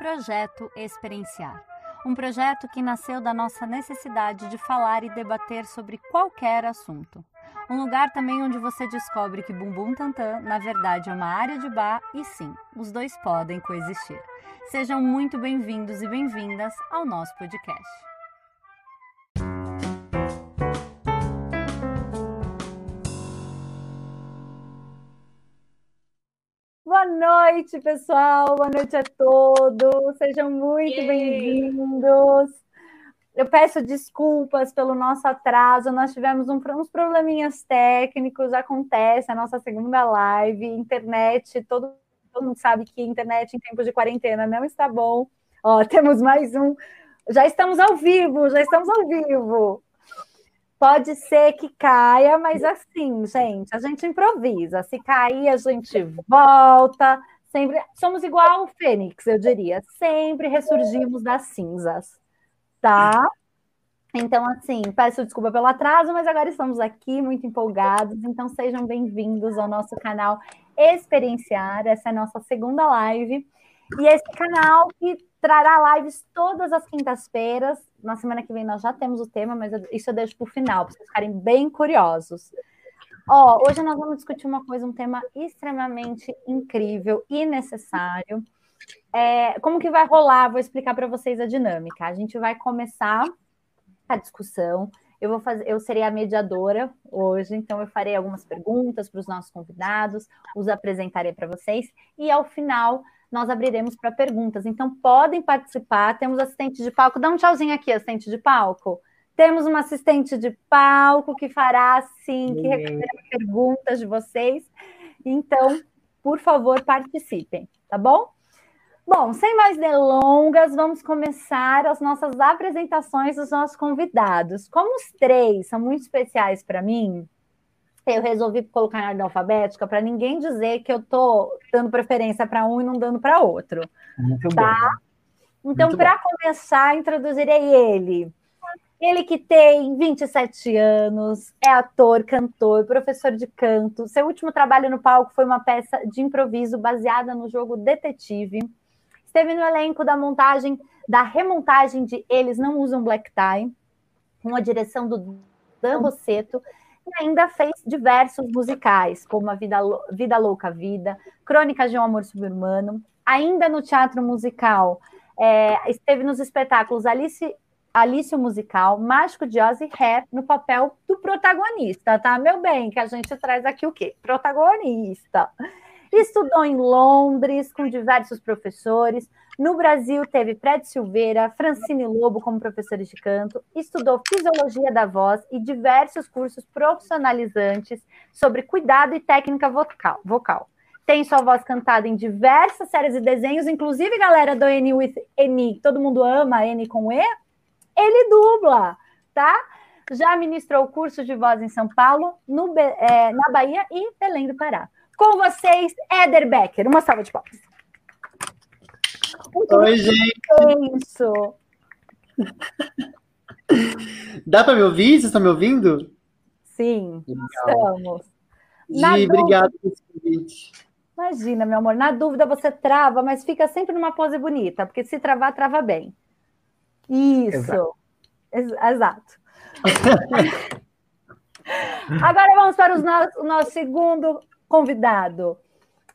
Projeto Experienciar. Um projeto que nasceu da nossa necessidade de falar e debater sobre qualquer assunto. Um lugar também onde você descobre que Bumbum Tantan, na verdade, é uma área de bar e sim, os dois podem coexistir. Sejam muito bem-vindos e bem-vindas ao nosso podcast. Noite, pessoal. Boa noite a todos. Sejam muito bem-vindos. Eu peço desculpas pelo nosso atraso. Nós tivemos um, uns probleminhas técnicos. Acontece a nossa segunda live, internet. Todo, todo mundo sabe que internet em tempos de quarentena não está bom. Ó, temos mais um. Já estamos ao vivo. Já estamos ao vivo. Pode ser que caia, mas assim, gente, a gente improvisa. Se cair, a gente volta. Sempre somos igual o Fênix, eu diria. Sempre ressurgimos das cinzas, tá? Então, assim, peço desculpa pelo atraso, mas agora estamos aqui muito empolgados. Então, sejam bem-vindos ao nosso canal Experienciar. Essa é a nossa segunda live. E esse canal que trará lives todas as quintas-feiras. Na semana que vem nós já temos o tema, mas isso eu deixo para o final, para vocês ficarem bem curiosos. Ó, hoje nós vamos discutir uma coisa, um tema extremamente incrível e necessário. É, como que vai rolar? Vou explicar para vocês a dinâmica. A gente vai começar a discussão. Eu vou fazer, eu serei a mediadora hoje, então eu farei algumas perguntas para os nossos convidados, os apresentarei para vocês e ao final nós abriremos para perguntas. Então, podem participar. Temos assistente de palco. Dá um tchauzinho aqui, assistente de palco. Temos uma assistente de palco que fará, sim, que recolherá perguntas de vocês. Então, por favor, participem, tá bom? Bom, sem mais delongas, vamos começar as nossas apresentações dos nossos convidados. Como os três são muito especiais para mim, eu resolvi colocar na ordem alfabética para ninguém dizer que eu estou dando preferência para um e não dando para outro. Muito tá? bom. Então, para começar, introduzirei ele. Ele que tem 27 anos, é ator, cantor, professor de canto. Seu último trabalho no palco foi uma peça de improviso baseada no jogo Detetive. Esteve no elenco da montagem, da remontagem de Eles Não Usam Black Tie, com a direção do Dan Rosseto ainda fez diversos musicais, como A Vida, Vida Louca Vida, Crônicas de um Amor Subhumano. Ainda no teatro musical, é, esteve nos espetáculos Alice, Alice o Musical, Mágico de Oz e Ré no papel do protagonista, tá? Meu bem, que a gente traz aqui o quê? Protagonista. Estudou em Londres com diversos professores, no Brasil, teve Fred Silveira, Francine Lobo como professores de canto, estudou fisiologia da voz e diversos cursos profissionalizantes sobre cuidado e técnica vocal. vocal. Tem sua voz cantada em diversas séries e desenhos, inclusive, galera do N with N, todo mundo ama N com E, ele dubla, tá? Já ministrou curso de voz em São Paulo, no, é, na Bahia e Belém do Pará. Com vocês, Eder Becker. Uma salva de palmas. Muito Oi, gente. Isso. Dá para me ouvir? Vocês estão me ouvindo? Sim, Legal. estamos. Gi, obrigado pelo convite. Imagina, meu amor. Na dúvida você trava, mas fica sempre numa pose bonita, porque se travar, trava bem. Isso. Exato. Exato. Agora vamos para o nosso segundo convidado.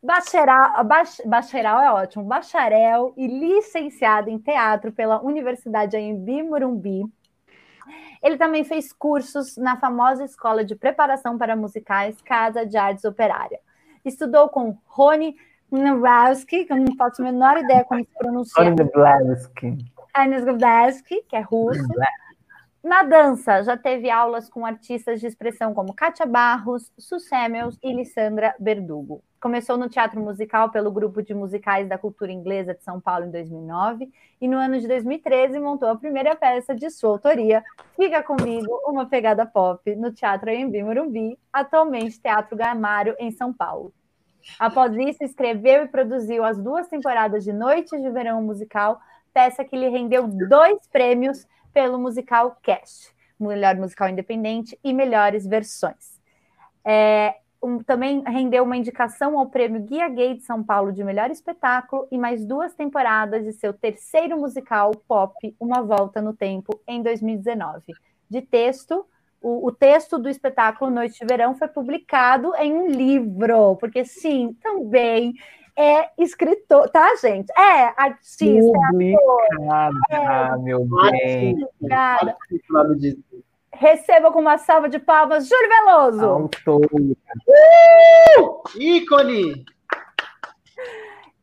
Bacharel, bacharel é ótimo, bacharel e licenciado em teatro pela Universidade Anhembi Morumbi. Ele também fez cursos na famosa Escola de Preparação para Musicais Casa de Artes Operária. Estudou com Rony Nowalski, que eu não faço a menor ideia como se pronuncia. Rony Nowalski. que é russo. Na dança, já teve aulas com artistas de expressão como Kátia Barros, Susemels e Lissandra Berdugo. Começou no teatro musical pelo grupo de musicais da cultura inglesa de São Paulo em 2009 e no ano de 2013 montou a primeira peça de sua autoria, Fica Comigo, uma pegada pop, no Teatro Embi Morumbi, atualmente Teatro Gamário, em São Paulo. Após isso, escreveu e produziu as duas temporadas de Noites de Verão Musical, peça que lhe rendeu dois prêmios pelo musical Cast, melhor musical independente e melhores versões. É, um, também rendeu uma indicação ao prêmio Guia Gay de São Paulo de melhor espetáculo e mais duas temporadas de seu terceiro musical pop, Uma Volta no Tempo, em 2019. De texto, o, o, texto do espetáculo Noite de Verão foi publicado em um livro, porque sim, também é escritor, tá, gente? É artista, Publicada, é ator. É, meu bem. Publicada. Receba com uma salva de palmas, Júlio Veloso. Uh! Ícone!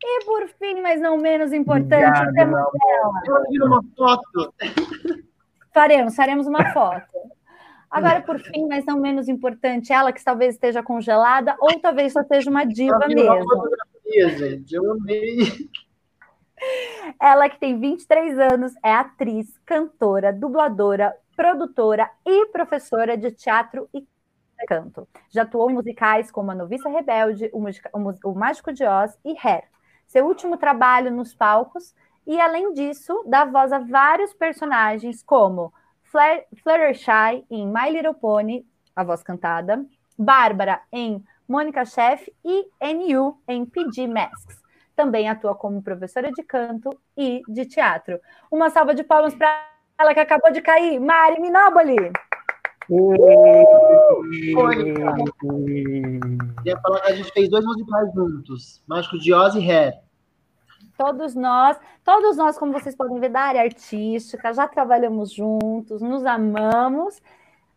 E por fim, mas não menos importante, Obrigado, temos ela. uma foto. Faremos, faremos uma foto. Agora, por fim, mas não menos importante, ela que talvez esteja congelada ou talvez só seja uma diva mesmo. Uma gente, eu amei. Ela que tem 23 anos, é atriz, cantora, dubladora, produtora e professora de teatro e canto. Já atuou em musicais como A Noviça Rebelde, O, Musica, o Mágico de Oz e Hair. Seu último trabalho nos palcos e, além disso, dá voz a vários personagens como Fluttershy em My Little Pony, a voz cantada, Bárbara em Mônica Chef e NU em PG Masks. Também atua como professora de canto e de teatro. Uma salva de palmas para ela que acabou de cair, Mari Minoboli. Queria falar que a gente fez dois musicais juntos, Mágico de Oz e Hair. Todos nós, todos nós, como vocês podem ver, da área artística, já trabalhamos juntos, nos amamos.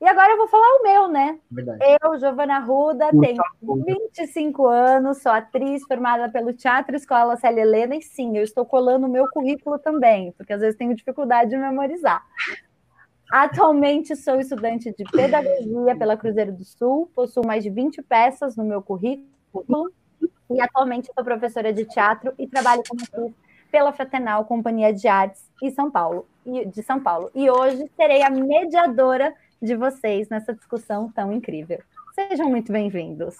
E agora eu vou falar o meu, né? Verdade. Eu, Giovana Ruda, tenho 25 anos, sou atriz formada pelo Teatro Escola Célia Helena, e sim, eu estou colando o meu currículo também, porque às vezes tenho dificuldade de memorizar. Atualmente sou estudante de pedagogia pela Cruzeiro do Sul, possuo mais de 20 peças no meu currículo e atualmente sou professora de teatro e trabalho como atriz pela Fraternal Companhia de Artes de São Paulo, de São Paulo. E hoje serei a mediadora de vocês nessa discussão tão incrível. Sejam muito bem-vindos.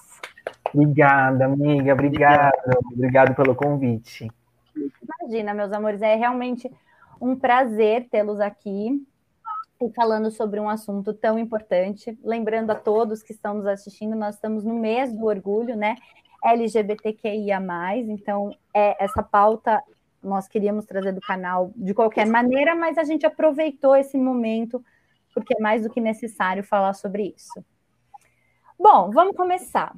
Obrigada, amiga. Obrigado. Obrigado pelo convite. Imagina, meus amores, é realmente um prazer tê-los aqui e falando sobre um assunto tão importante. Lembrando a todos que estão nos assistindo, nós estamos no mês do orgulho, né? LGBTQIA+, então é, essa pauta nós queríamos trazer do canal de qualquer maneira, mas a gente aproveitou esse momento porque é mais do que necessário falar sobre isso. Bom, vamos começar.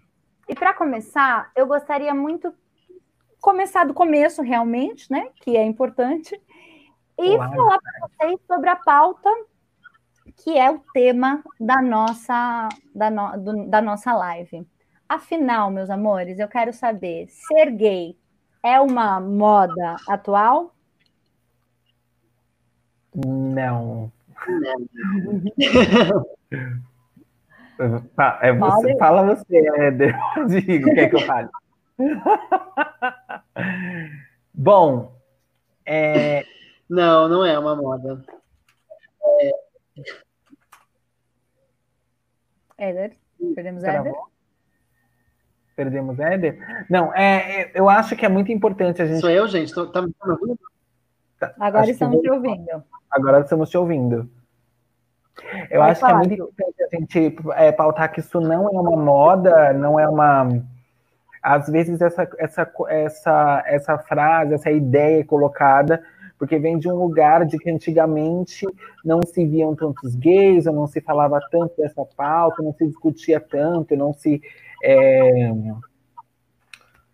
E para começar, eu gostaria muito começar do começo realmente, né, que é importante, e falar para vocês sobre a pauta que é o tema da nossa da, no, do, da nossa live. Afinal, meus amores, eu quero saber: ser gay é uma moda atual? Não. É você, fala você, Éder. Digo, o que é que eu falo? Bom, é... não, não é uma moda. É... Éder, perdemos Éder? Perdemos Éder? Não, é, é, eu acho que é muito importante a gente. Sou eu, gente? Tô, tá me ouvindo? Tá, Agora estamos te ouvindo. Agora estamos te ouvindo. Eu acho que é muito importante a gente é, pautar que isso não é uma moda, não é uma. Às vezes essa, essa, essa, essa frase, essa ideia é colocada porque vem de um lugar de que antigamente não se viam tantos gays, ou não se falava tanto dessa pauta, não se discutia tanto, não se é,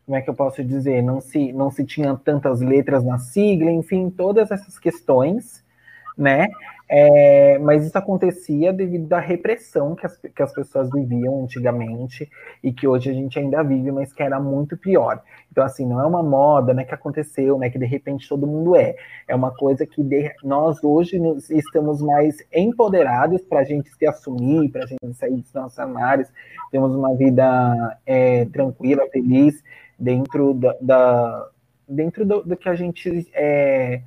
como é que eu posso dizer? Não se, não se tinha tantas letras na sigla, enfim, todas essas questões, né? É, mas isso acontecia devido à repressão que as, que as pessoas viviam antigamente e que hoje a gente ainda vive, mas que era muito pior. Então, assim, não é uma moda né, que aconteceu, né, que de repente todo mundo é. É uma coisa que de, nós hoje nos, estamos mais empoderados para a gente se assumir, para a gente sair dos nossos armários, temos uma vida é, tranquila, feliz, dentro da, da dentro do, do, que a gente é,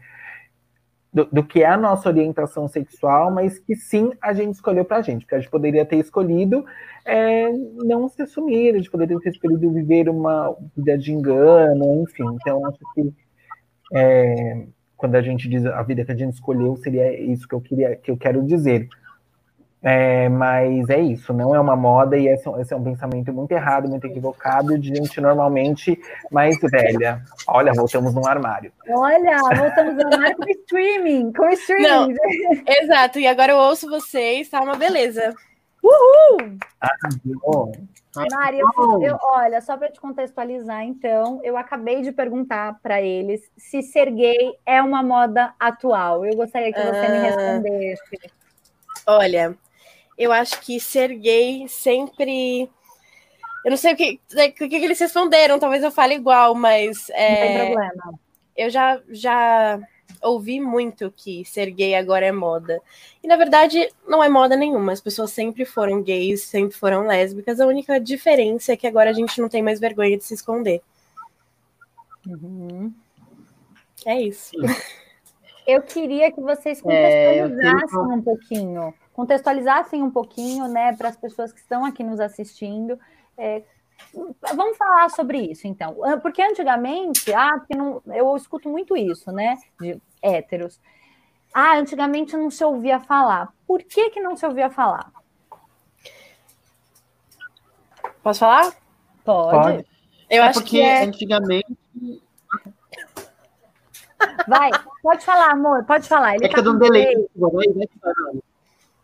do, do, que é a nossa orientação sexual, mas que sim a gente escolheu para a gente, porque a gente poderia ter escolhido é, não se assumir, a gente poderia ter escolhido viver uma vida de engano, enfim. Então, acho que é, quando a gente diz a vida que a gente escolheu, seria isso que eu queria, que eu quero dizer. É, mas é isso, não é uma moda e esse, esse, é um pensamento muito errado, muito equivocado de gente normalmente mais velha. Olha, voltamos no armário. Olha, voltamos no armário com streaming, com streaming. Não, exato, e agora eu ouço vocês, tá uma beleza. Uhul! Ah, Mari, eu, eu, olha, só para te contextualizar, então, eu acabei de perguntar para eles se ser gay é uma moda atual. Eu gostaria que você ah, me respondesse. Olha, eu acho que ser gay sempre. Eu não sei o que, o que, eles responderam, talvez eu fale igual, mas. É... Não tem problema. Eu já, já ouvi muito que ser gay agora é moda. E na verdade, não é moda nenhuma. As pessoas sempre foram gays, sempre foram lésbicas. A única diferença é que agora a gente não tem mais vergonha de se esconder. Uhum. É isso. Eu queria que vocês é, contextualizassem é, um pouquinho, contextualizassem um pouquinho, né, para as pessoas que estão aqui nos assistindo. É, Vamos falar sobre isso, então. Ah, porque antigamente, ah, porque não, eu escuto muito isso, né? De héteros. Ah, antigamente não se ouvia falar. Por que, que não se ouvia falar? Posso falar? Pode. Pode. Eu é acho porque que é... antigamente. Vai, pode falar, amor, pode falar. Ele é que tá, dando delay.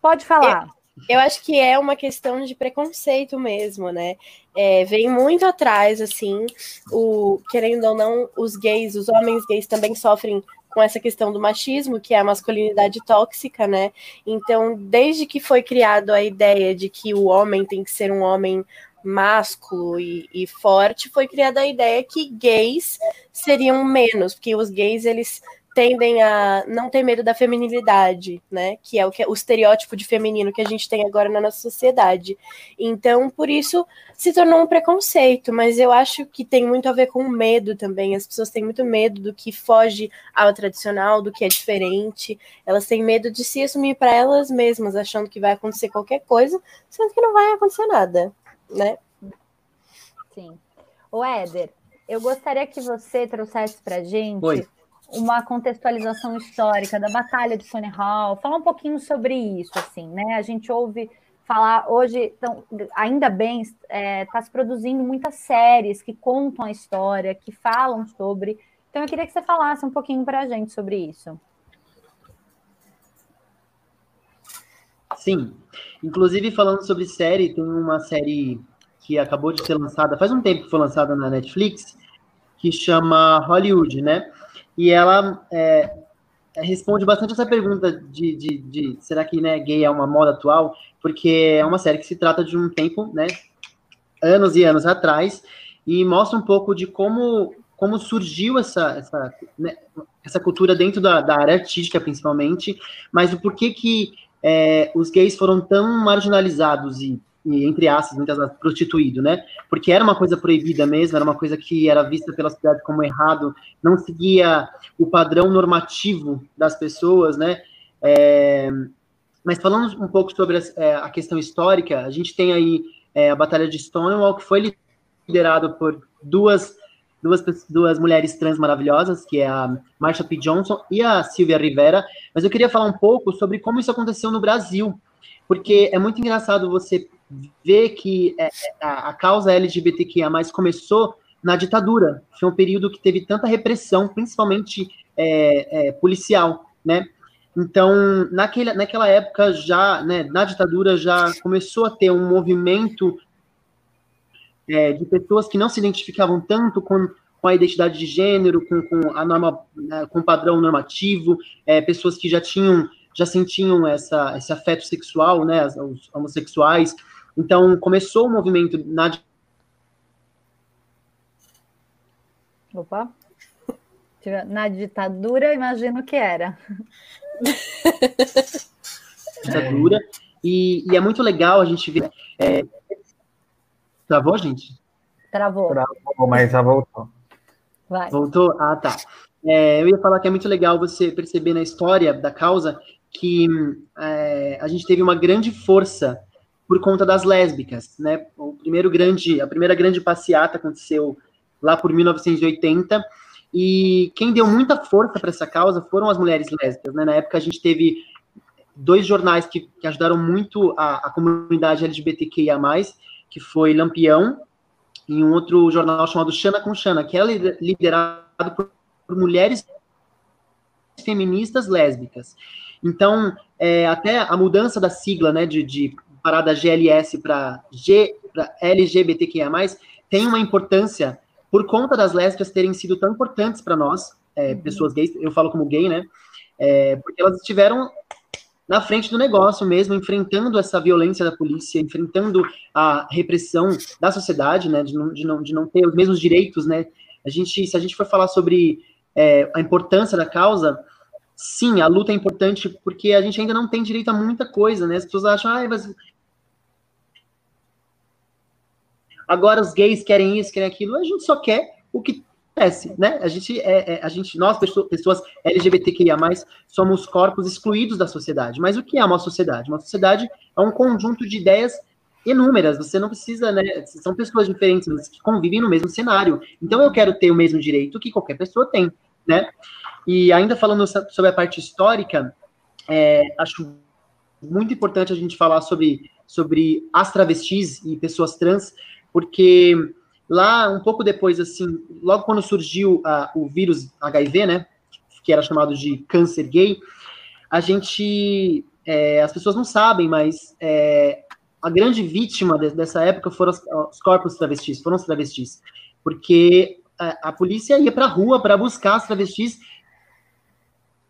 Pode falar. Eu... Eu acho que é uma questão de preconceito mesmo, né? É, vem muito atrás, assim, o querendo ou não, os gays, os homens gays também sofrem com essa questão do machismo, que é a masculinidade tóxica, né? Então, desde que foi criado a ideia de que o homem tem que ser um homem másculo e, e forte, foi criada a ideia que gays seriam menos, porque os gays eles tendem a não ter medo da feminilidade, né? Que é o que é o estereótipo de feminino que a gente tem agora na nossa sociedade. Então, por isso se tornou um preconceito, mas eu acho que tem muito a ver com medo também. As pessoas têm muito medo do que foge ao tradicional, do que é diferente. Elas têm medo de se assumir para elas mesmas, achando que vai acontecer qualquer coisa, sendo que não vai acontecer nada, né? Sim. O Éder, eu gostaria que você trouxesse para gente Oi uma contextualização histórica da Batalha de Stone Hall, falar um pouquinho sobre isso, assim, né? A gente ouve falar hoje, então, ainda bem, está é, tá se produzindo muitas séries que contam a história, que falam sobre. Então, eu queria que você falasse um pouquinho para a gente sobre isso. Sim, inclusive falando sobre série, tem uma série que acabou de ser lançada, faz um tempo que foi lançada na Netflix, que chama Hollywood, né? e ela é, responde bastante essa pergunta de, de, de, será que né, gay é uma moda atual? Porque é uma série que se trata de um tempo, né, anos e anos atrás, e mostra um pouco de como, como surgiu essa, essa, né, essa cultura dentro da, da, área artística, principalmente, mas o porquê que é, os gays foram tão marginalizados e entre aspas, muitas vezes, prostituído, né? Porque era uma coisa proibida mesmo, era uma coisa que era vista pela sociedade como errado, não seguia o padrão normativo das pessoas, né? É, mas falando um pouco sobre a, é, a, questão histórica, a gente tem aí é, a Batalha de Stonewall, que foi liderado por duas, duas, duas mulheres trans maravilhosas, que é a Marsha P. Johnson e a Silvia Rivera, mas eu queria falar um pouco sobre como isso aconteceu no Brasil, porque é muito engraçado você ver que é, a, a causa LGBTQIA+, começou na ditadura. Foi um período que teve tanta repressão, principalmente é, é, policial, né? Então, naquele, naquela época já, né, na ditadura já começou a ter um movimento é, de pessoas que não se identificavam tanto com, com a identidade de gênero, com, com a norma, né, com o padrão normativo, é, pessoas que já tinham, já sentiam essa, esse afeto sexual, né, os homossexuais, então, começou o movimento na. Opa! Na ditadura, imagino que era. ditadura. E, e, é muito legal a gente ver. É... Travou, gente? Travou. Travou, mas já voltou. Vai. Voltou? Ah, tá. É, eu ia falar que é muito legal você perceber na história da causa que é, a gente teve uma grande força por conta das lésbicas, né? O primeiro grande, a primeira grande passeata aconteceu lá por 1980 e quem deu muita força para essa causa foram as mulheres lésbicas, né? Na época a gente teve dois jornais que, que ajudaram muito a, a, comunidade LGBTQIA+, que foi Lampião e um outro jornal chamado Xana com Xana, que era liderado por, por mulheres feministas lésbicas. Então, é, até a mudança da sigla, né, de, de parada GLS para G, para LGBTQIA+, tem uma importância por conta das lésbicas terem sido tão importantes para nós, é, uhum. pessoas gays, eu falo como gay, né, é, porque elas estiveram na frente do negócio mesmo, enfrentando essa violência da polícia, enfrentando a repressão da sociedade, né, de não, de não, de não ter os mesmos direitos, né, a gente, se a gente for falar sobre é, a importância da causa, sim, a luta é importante porque a gente ainda não tem direito a muita coisa, né? As pessoas acham, ah, mas agora os gays querem isso, querem aquilo. A gente só quer o que acontece, né? A gente, é, é, a gente nós, pessoas LGBTQIA+, somos corpos excluídos da sociedade. Mas o que é uma sociedade? Uma sociedade é um conjunto de ideias inúmeras. Você não precisa, né? São pessoas diferentes, mas que convivem no mesmo cenário. Então eu quero ter o mesmo direito que qualquer pessoa tem, né? E ainda falando sobre a parte histórica, é, acho muito importante a gente falar sobre, sobre as travestis e pessoas trans, porque lá, um pouco depois, assim, logo quando surgiu uh, o vírus HIV, né, que era chamado de câncer gay, a gente, é, as pessoas não sabem, mas é, a grande vítima de, dessa época foram os, os, corpos travestis, foram os travestis, porque a, a polícia ia para a rua para buscar as travestis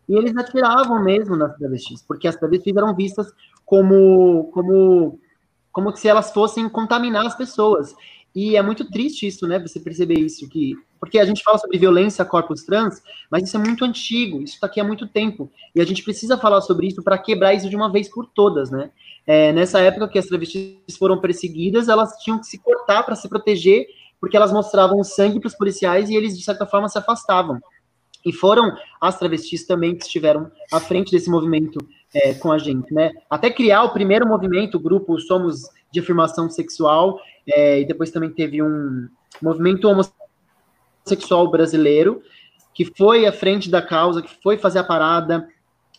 e eles atiravam mesmo nas travestis, porque as travestis eram vistas como, como, como se elas fossem contaminar as pessoas. E é muito triste isso, né? Você perceber isso, que porque a gente fala sobre violência a corpos trans, mas isso é muito antigo, isso está aqui há muito tempo. E a gente precisa falar sobre isso para quebrar isso de uma vez por todas, né? É, nessa época que as travestis foram perseguidas, elas tinham que se cortar para se proteger, porque elas mostravam sangue para os policiais e eles, de certa forma, se afastavam. E foram as travestis também que estiveram à frente desse movimento é, com a gente, né? Até criar o primeiro movimento, o grupo Somos de Afirmação Sexual, é, e depois também teve um movimento homossexual brasileiro, que foi à frente da causa, que foi fazer a parada.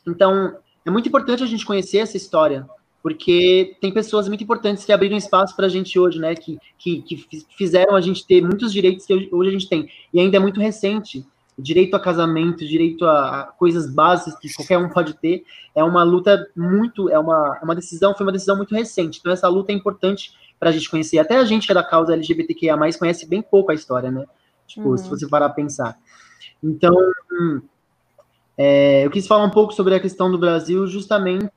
Então, é muito importante a gente conhecer essa história, porque tem pessoas muito importantes que abriram espaço para a gente hoje, né? Que, que, que fizeram a gente ter muitos direitos que hoje a gente tem. E ainda é muito recente direito a casamento, direito a, a, coisas básicas que qualquer um pode ter, é uma luta muito, é uma, é uma decisão, foi uma decisão muito recente. Então essa luta é importante para a gente conhecer. Até a gente que é da causa LGBTQIA+, conhece bem pouco a história, né? Tipo, uhum. se você parar a pensar. Então, é, eu quis falar um pouco sobre a questão do Brasil justamente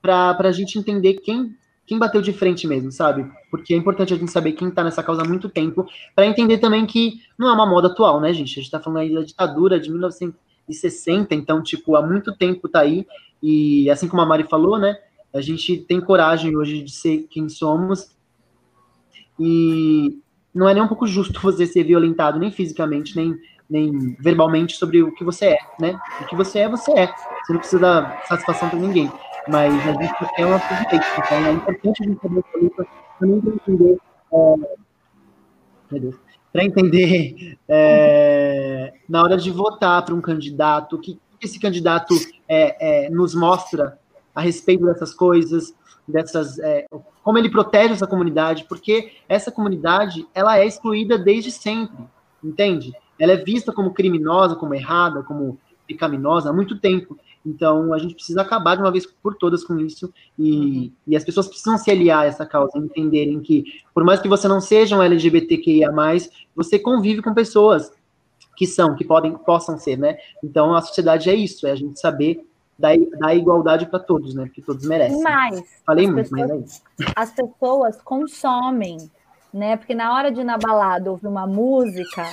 para a gente entender quem quem bateu de frente mesmo, sabe? Porque é importante a gente saber quem tá nessa causa há muito tempo, para entender também que não é uma moda atual, né, gente? A gente tá falando aí da ditadura de 1960, então, tipo, há muito tempo tá aí, e assim como a Mari falou, né, a gente tem coragem hoje de ser quem somos, e não é nem um pouco justo você ser violentado, nem fisicamente, nem, nem verbalmente, sobre o que você é, né? O que você é, você é. Você não precisa dar satisfação para ninguém mas a gente uma presidente, então é importante a gente saber luta para entender, é, para entender é, na hora de votar para um candidato, o que esse candidato é, é, nos mostra a respeito dessas coisas, dessas, é, como ele protege essa comunidade, porque essa comunidade ela é excluída desde sempre, entende? Ela é vista como criminosa, como errada, como pecaminosa há muito tempo. Então, a gente precisa acabar de uma vez por todas com isso, e, uhum. e as pessoas precisam se aliar a essa causa, entenderem que, por mais que você não seja um LGBTQIA, você convive com pessoas que são, que podem, possam ser, né? Então, a sociedade é isso, é a gente saber dar, dar igualdade para todos, né? Porque todos merecem. Mas, Falei muito, pessoas, mas é isso. As pessoas consomem, né? Porque na hora de ir na balada ouvir uma música,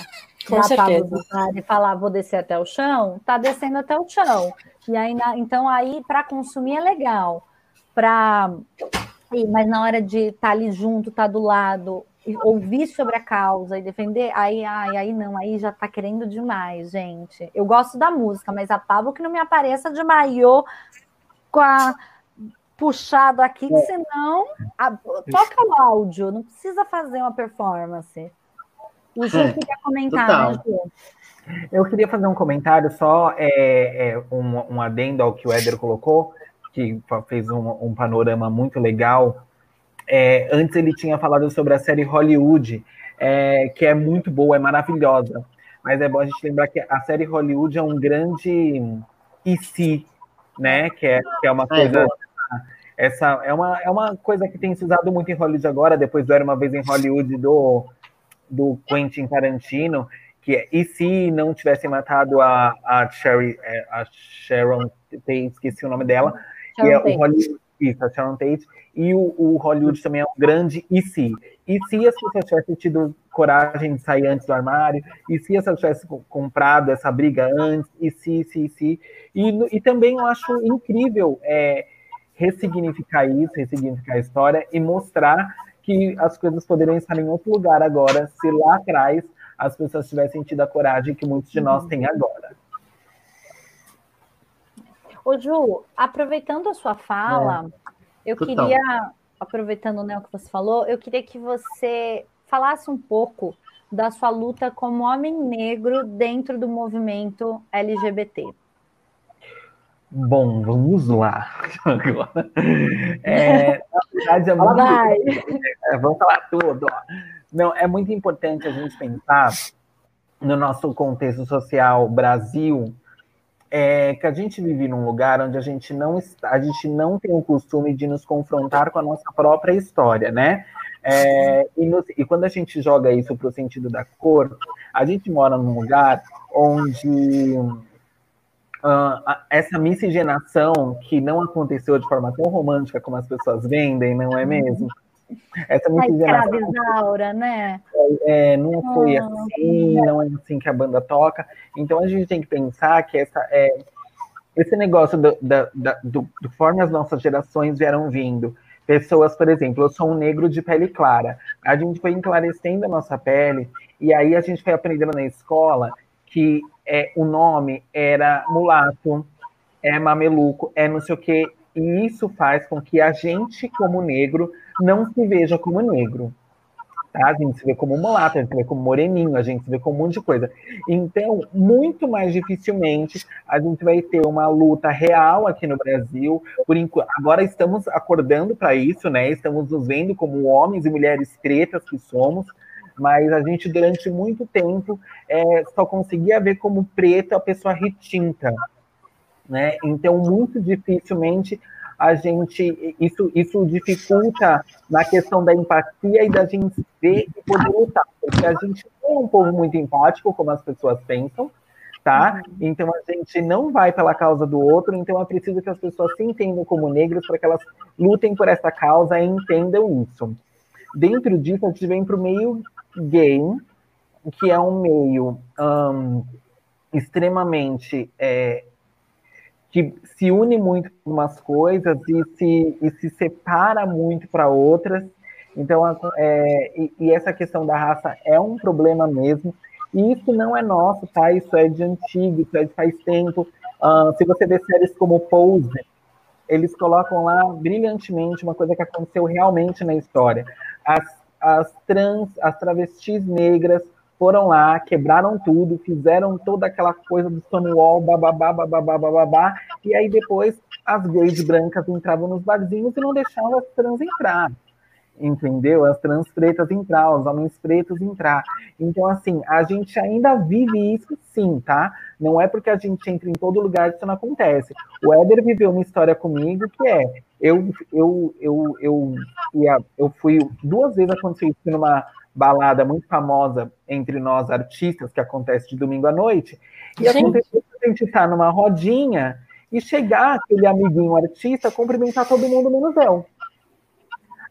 com certeza. E falar, vou descer até o chão, tá descendo até o chão. E aí, na, então, aí, para consumir é legal. Para. Mas na hora de estar tá ali junto, estar tá do lado, ouvir sobre a causa e defender, aí, aí, aí não, aí já tá querendo demais, gente. Eu gosto da música, mas a Pablo que não me apareça de maiô com a puxado aqui, que senão a, toca o áudio, não precisa fazer uma performance. O Ju é, queria comentar, total. né, Ju? Eu queria fazer um comentário só, é, é um, um, adendo ao que o Éder colocou, que fez um, um panorama muito legal. É, antes ele tinha falado sobre a série Hollywood, é, que é muito boa, é maravilhosa. Mas é bom a gente lembrar que a série Hollywood é um grande e se, né? Que é, que é uma é, coisa. essa é uma, é uma coisa que tem se usado muito em Hollywood agora, depois do Era uma vez em Hollywood do, do Quentin Tarantino, que é, e se não tivessem matado a, a, Sherry, é, a Sharon Tate, esqueci o nome dela, Sharon que é Tate. o Hollywood, isso, a Sharon Tate, e o, o, Hollywood também é um grande e se. E se as pessoas tivessem tido coragem de sair antes do armário, e se as pessoas tivessem comprado essa briga antes, e se, se, se. E, e também eu acho incrível é, ressignificar isso, ressignificar a história e mostrar que as coisas poderiam estar em outro lugar agora, se lá atrás as pessoas tivessem tido a coragem que muitos de nós têm agora. Ô Ju, aproveitando a sua fala, é. eu Total. queria, aproveitando né, o que você falou, eu queria que você falasse um pouco da sua luta como homem negro dentro do movimento LGBT. Bom, vamos lá. É, na verdade, é muito... É, vamos falar tudo. Não, é muito importante a gente pensar no nosso contexto social Brasil, é que a gente vive num lugar onde a gente não está, a gente não tem o costume de nos confrontar com a nossa própria história, né? É, e, no, e, quando a gente joga isso para o sentido da cor, a gente mora num lugar onde uh, essa miscigenação que não aconteceu de forma tão romântica como as pessoas vendem, não é mesmo? Essa miscigenação. Isaura, né? É, é, não foi ah, assim, não é assim que a banda toca. Então a gente tem que pensar que essa, é, esse negócio do, da, da, do, do forma as nossas gerações vieram vindo. Pessoas, por exemplo, eu sou um negro de pele clara. A gente foi enclarecendo a nossa pele, e aí a gente foi aprendendo na escola que é, o nome era mulato, é mameluco, é não sei o quê. E isso faz com que a gente, como negro, não se veja como negro. Tá? A gente se vê como mulato, a gente se vê como moreninho, a gente se vê como um monte de coisa. Então, muito mais dificilmente a gente vai ter uma luta real aqui no Brasil. Por enquanto, agora estamos acordando para isso, né? Estamos nos vendo como homens e mulheres pretas que somos, mas a gente durante muito tempo é, só conseguia ver como preto a pessoa retinta, né? Então, muito dificilmente a gente isso, isso dificulta na questão da empatia e da gente ver e poder lutar, porque a gente é um povo muito empático, como as pessoas pensam, tá? Uhum. Então a gente não vai pela causa do outro, então é preciso que as pessoas se entendam como negras para que elas lutem por essa causa e entendam isso. Dentro disso, a gente vem para o meio gay, que é um meio um, extremamente é, que se une muito com umas coisas e se, e se separa muito para outras. Então, é, e, e, essa questão da raça é um problema mesmo. E isso não é nosso, tá? Isso é de antigo, isso é de faz tempo. Uh, se você vê séries como Pose, eles colocam lá brilhantemente uma coisa que aconteceu realmente na história. As, as trans, as travestis negras foram lá, quebraram tudo, fizeram toda aquela coisa do Stonewall, bababá, bababá, bababá, e aí depois as gays brancas entravam nos barzinhos e não deixavam as trans entrar, entendeu? As trans pretas entrar, os homens pretos entrar. Então, assim, a gente ainda vive isso sim, tá? Não é porque a gente entra em todo lugar que isso não acontece. O Éder viveu uma história comigo que é, eu, eu, eu, eu, eu, eu fui, duas vezes aconteceu isso numa balada muito famosa entre nós artistas, que acontece de domingo à noite, e gente. aconteceu a gente estar tá numa rodinha e chegar aquele amiguinho artista cumprimentar todo mundo menos eu.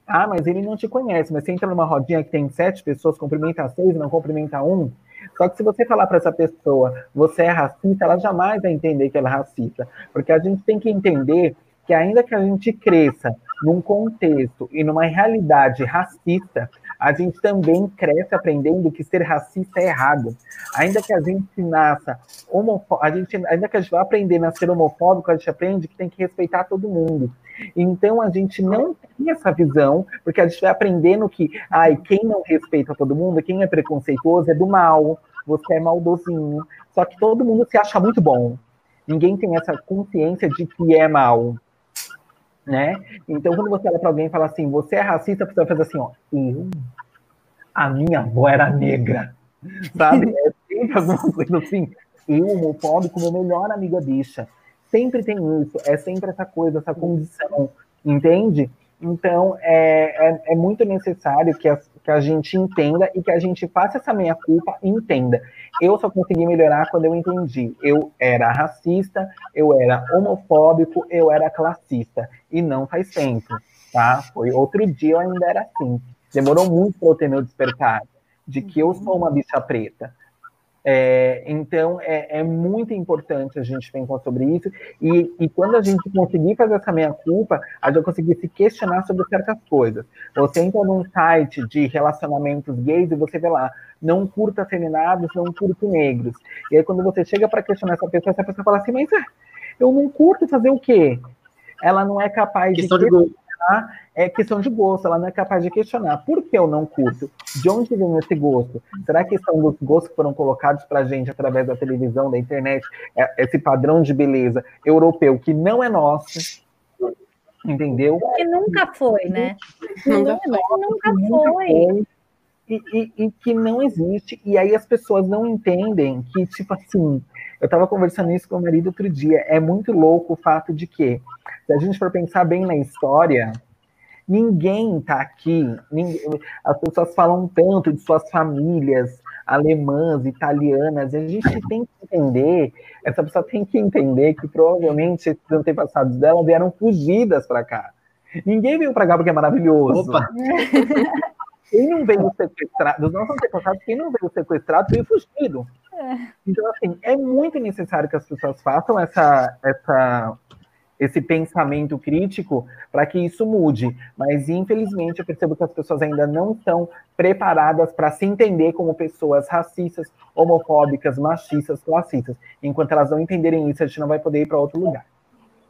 Ah, mas ele não te conhece, mas você entra numa rodinha que tem sete pessoas, cumprimenta seis, não cumprimenta um. Só que se você falar para essa pessoa, você é racista, ela jamais vai entender que ela é racista. Porque a gente tem que entender que ainda que a gente cresça num contexto e numa realidade racista, a gente também cresce aprendendo que ser racista é errado. Ainda que a gente nasça homofóbico, a gente, ainda que a gente vá aprender a ser homofóbico, a gente aprende que tem que respeitar todo mundo. Então a gente não tem essa visão, porque a gente vai aprendendo que ai, quem não respeita todo mundo, quem é preconceituoso é do mal, você é maldosinho. Só que todo mundo se acha muito bom. Ninguém tem essa consciência de que é mal. Né? Então, quando você olha para alguém e fala assim, você é racista, você vai fazer assim, ó, eu, a minha avó era negra, sabe? É sempre alguma coisa assim. Eu, homofóbico, meu melhor amiga bicha. Sempre tem isso, é sempre essa coisa, essa condição, entende? Então, é, é, é muito necessário que a, que a gente entenda e que a gente faça essa meia-culpa e entenda. Eu só consegui melhorar quando eu entendi. Eu era racista, eu era homofóbico, eu era classista. E não faz tempo, tá? Foi outro dia eu ainda era assim. Demorou muito para eu ter meu despertar de que eu sou uma bicha preta. É, então, é, é, muito importante a gente pensar sobre isso. E, e, quando a gente conseguir fazer essa meia-culpa, a gente vai conseguir se questionar sobre certas coisas. Você entra num site de relacionamentos gays e você vê lá, não curta afeminados, não curto negros. E aí, quando você chega para questionar essa pessoa, essa pessoa fala assim: Mas é, eu não curto fazer o quê? Ela não é capaz Questão de. De é questão de gosto, ela não é capaz de questionar. Por que eu não curto? De onde vem esse gosto? Será que são dos gostos que foram colocados para a gente através da televisão, da internet, é, esse padrão de beleza europeu que não é nosso? Entendeu? Que nunca foi, né? Nunca foi. Nunca foi. E, e, e, que não existe. E aí as pessoas não entendem que, tipo assim, eu estava conversando isso com o marido outro dia. É muito louco o fato de que, se a gente for pensar bem na história, ninguém está aqui. Ninguém, as pessoas falam tanto de suas famílias alemãs, italianas, e a gente tem que entender, essa pessoa tem que entender que provavelmente esses antepassados dela vieram fugidas para cá. Ninguém veio para cá porque é maravilhoso. Opa! Quem não veio sequestrado, dos nossos antepassados, quem não veio sequestrado veio fugido. É. Então, assim, é muito necessário que as pessoas façam essa, essa, esse pensamento crítico para que isso mude. Mas, infelizmente, eu percebo que as pessoas ainda não estão preparadas para se entender como pessoas racistas, homofóbicas, machistas, classistas. Enquanto elas não entenderem isso, a gente não vai poder ir para outro lugar.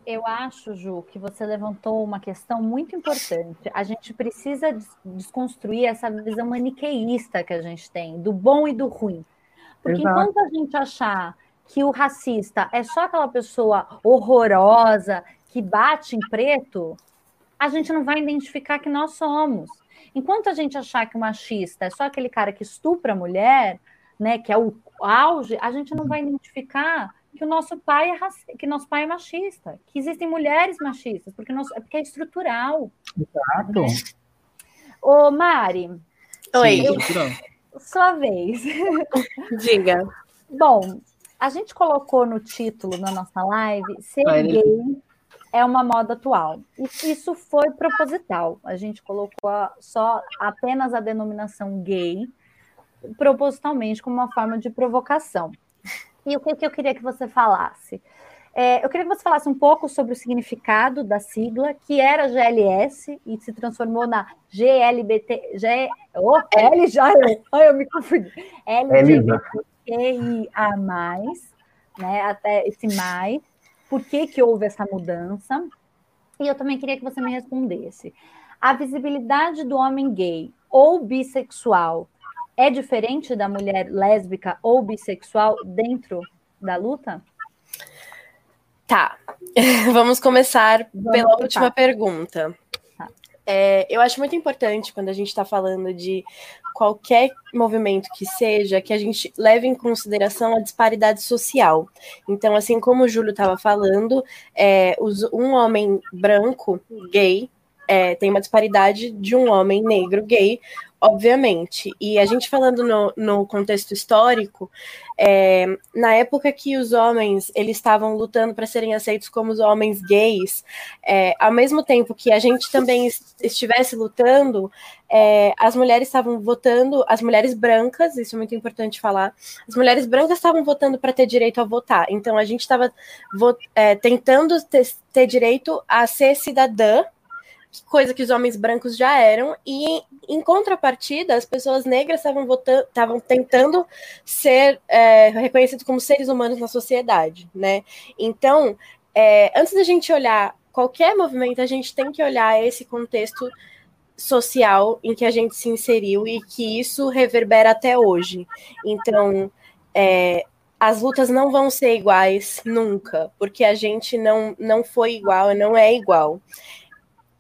Eu acho, Ju, que você levantou uma questão muito importante. A gente precisa desconstruir essa visão maniqueísta que a gente tem, do bom e do ruim. Porque Exato. enquanto a gente achar que o racista é só aquela pessoa horrorosa que bate em preto, a gente não vai identificar que nós somos. Enquanto a gente achar que o machista é só aquele cara que estupra a mulher, né, que é o auge, a gente não vai identificar que o nosso pai é que nosso pai é machista, que existem mulheres machistas, porque, nós, porque é estrutural. Exato. Né? Ô, Mari. Oi. Eu, sua vez. Diga. Bom, a gente colocou no título na nossa live ser gay é uma moda atual. E isso foi proposital. A gente colocou só apenas a denominação gay propositalmente como uma forma de provocação. E o que, que eu queria que você falasse? É, eu queria que você falasse um pouco sobre o significado da sigla, que era GLS e se transformou na GLBT. G, oh, L já. Ai, eu me confundi. LGBTQIA, né? Até esse mais. Por que, que houve essa mudança? E eu também queria que você me respondesse. A visibilidade do homem gay ou bissexual é diferente da mulher lésbica ou bissexual dentro da luta? Tá. Vamos começar Vamos pela última pergunta. É, eu acho muito importante quando a gente está falando de qualquer movimento que seja, que a gente leve em consideração a disparidade social. Então, assim como o Júlio estava falando, é, um homem branco, gay, é, tem uma disparidade de um homem negro gay, obviamente. E a gente falando no, no contexto histórico, é, na época que os homens eles estavam lutando para serem aceitos como os homens gays, é, ao mesmo tempo que a gente também estivesse lutando, é, as mulheres estavam votando, as mulheres brancas, isso é muito importante falar, as mulheres brancas estavam votando para ter direito a votar. Então a gente estava é, tentando ter, ter direito a ser cidadã coisa que os homens brancos já eram, e em contrapartida, as pessoas negras estavam votando, estavam tentando ser é, reconhecidos como seres humanos na sociedade, né? Então, é, antes da gente olhar qualquer movimento, a gente tem que olhar esse contexto social em que a gente se inseriu e que isso reverbera até hoje. Então, é, as lutas não vão ser iguais nunca, porque a gente não, não foi igual, não é igual.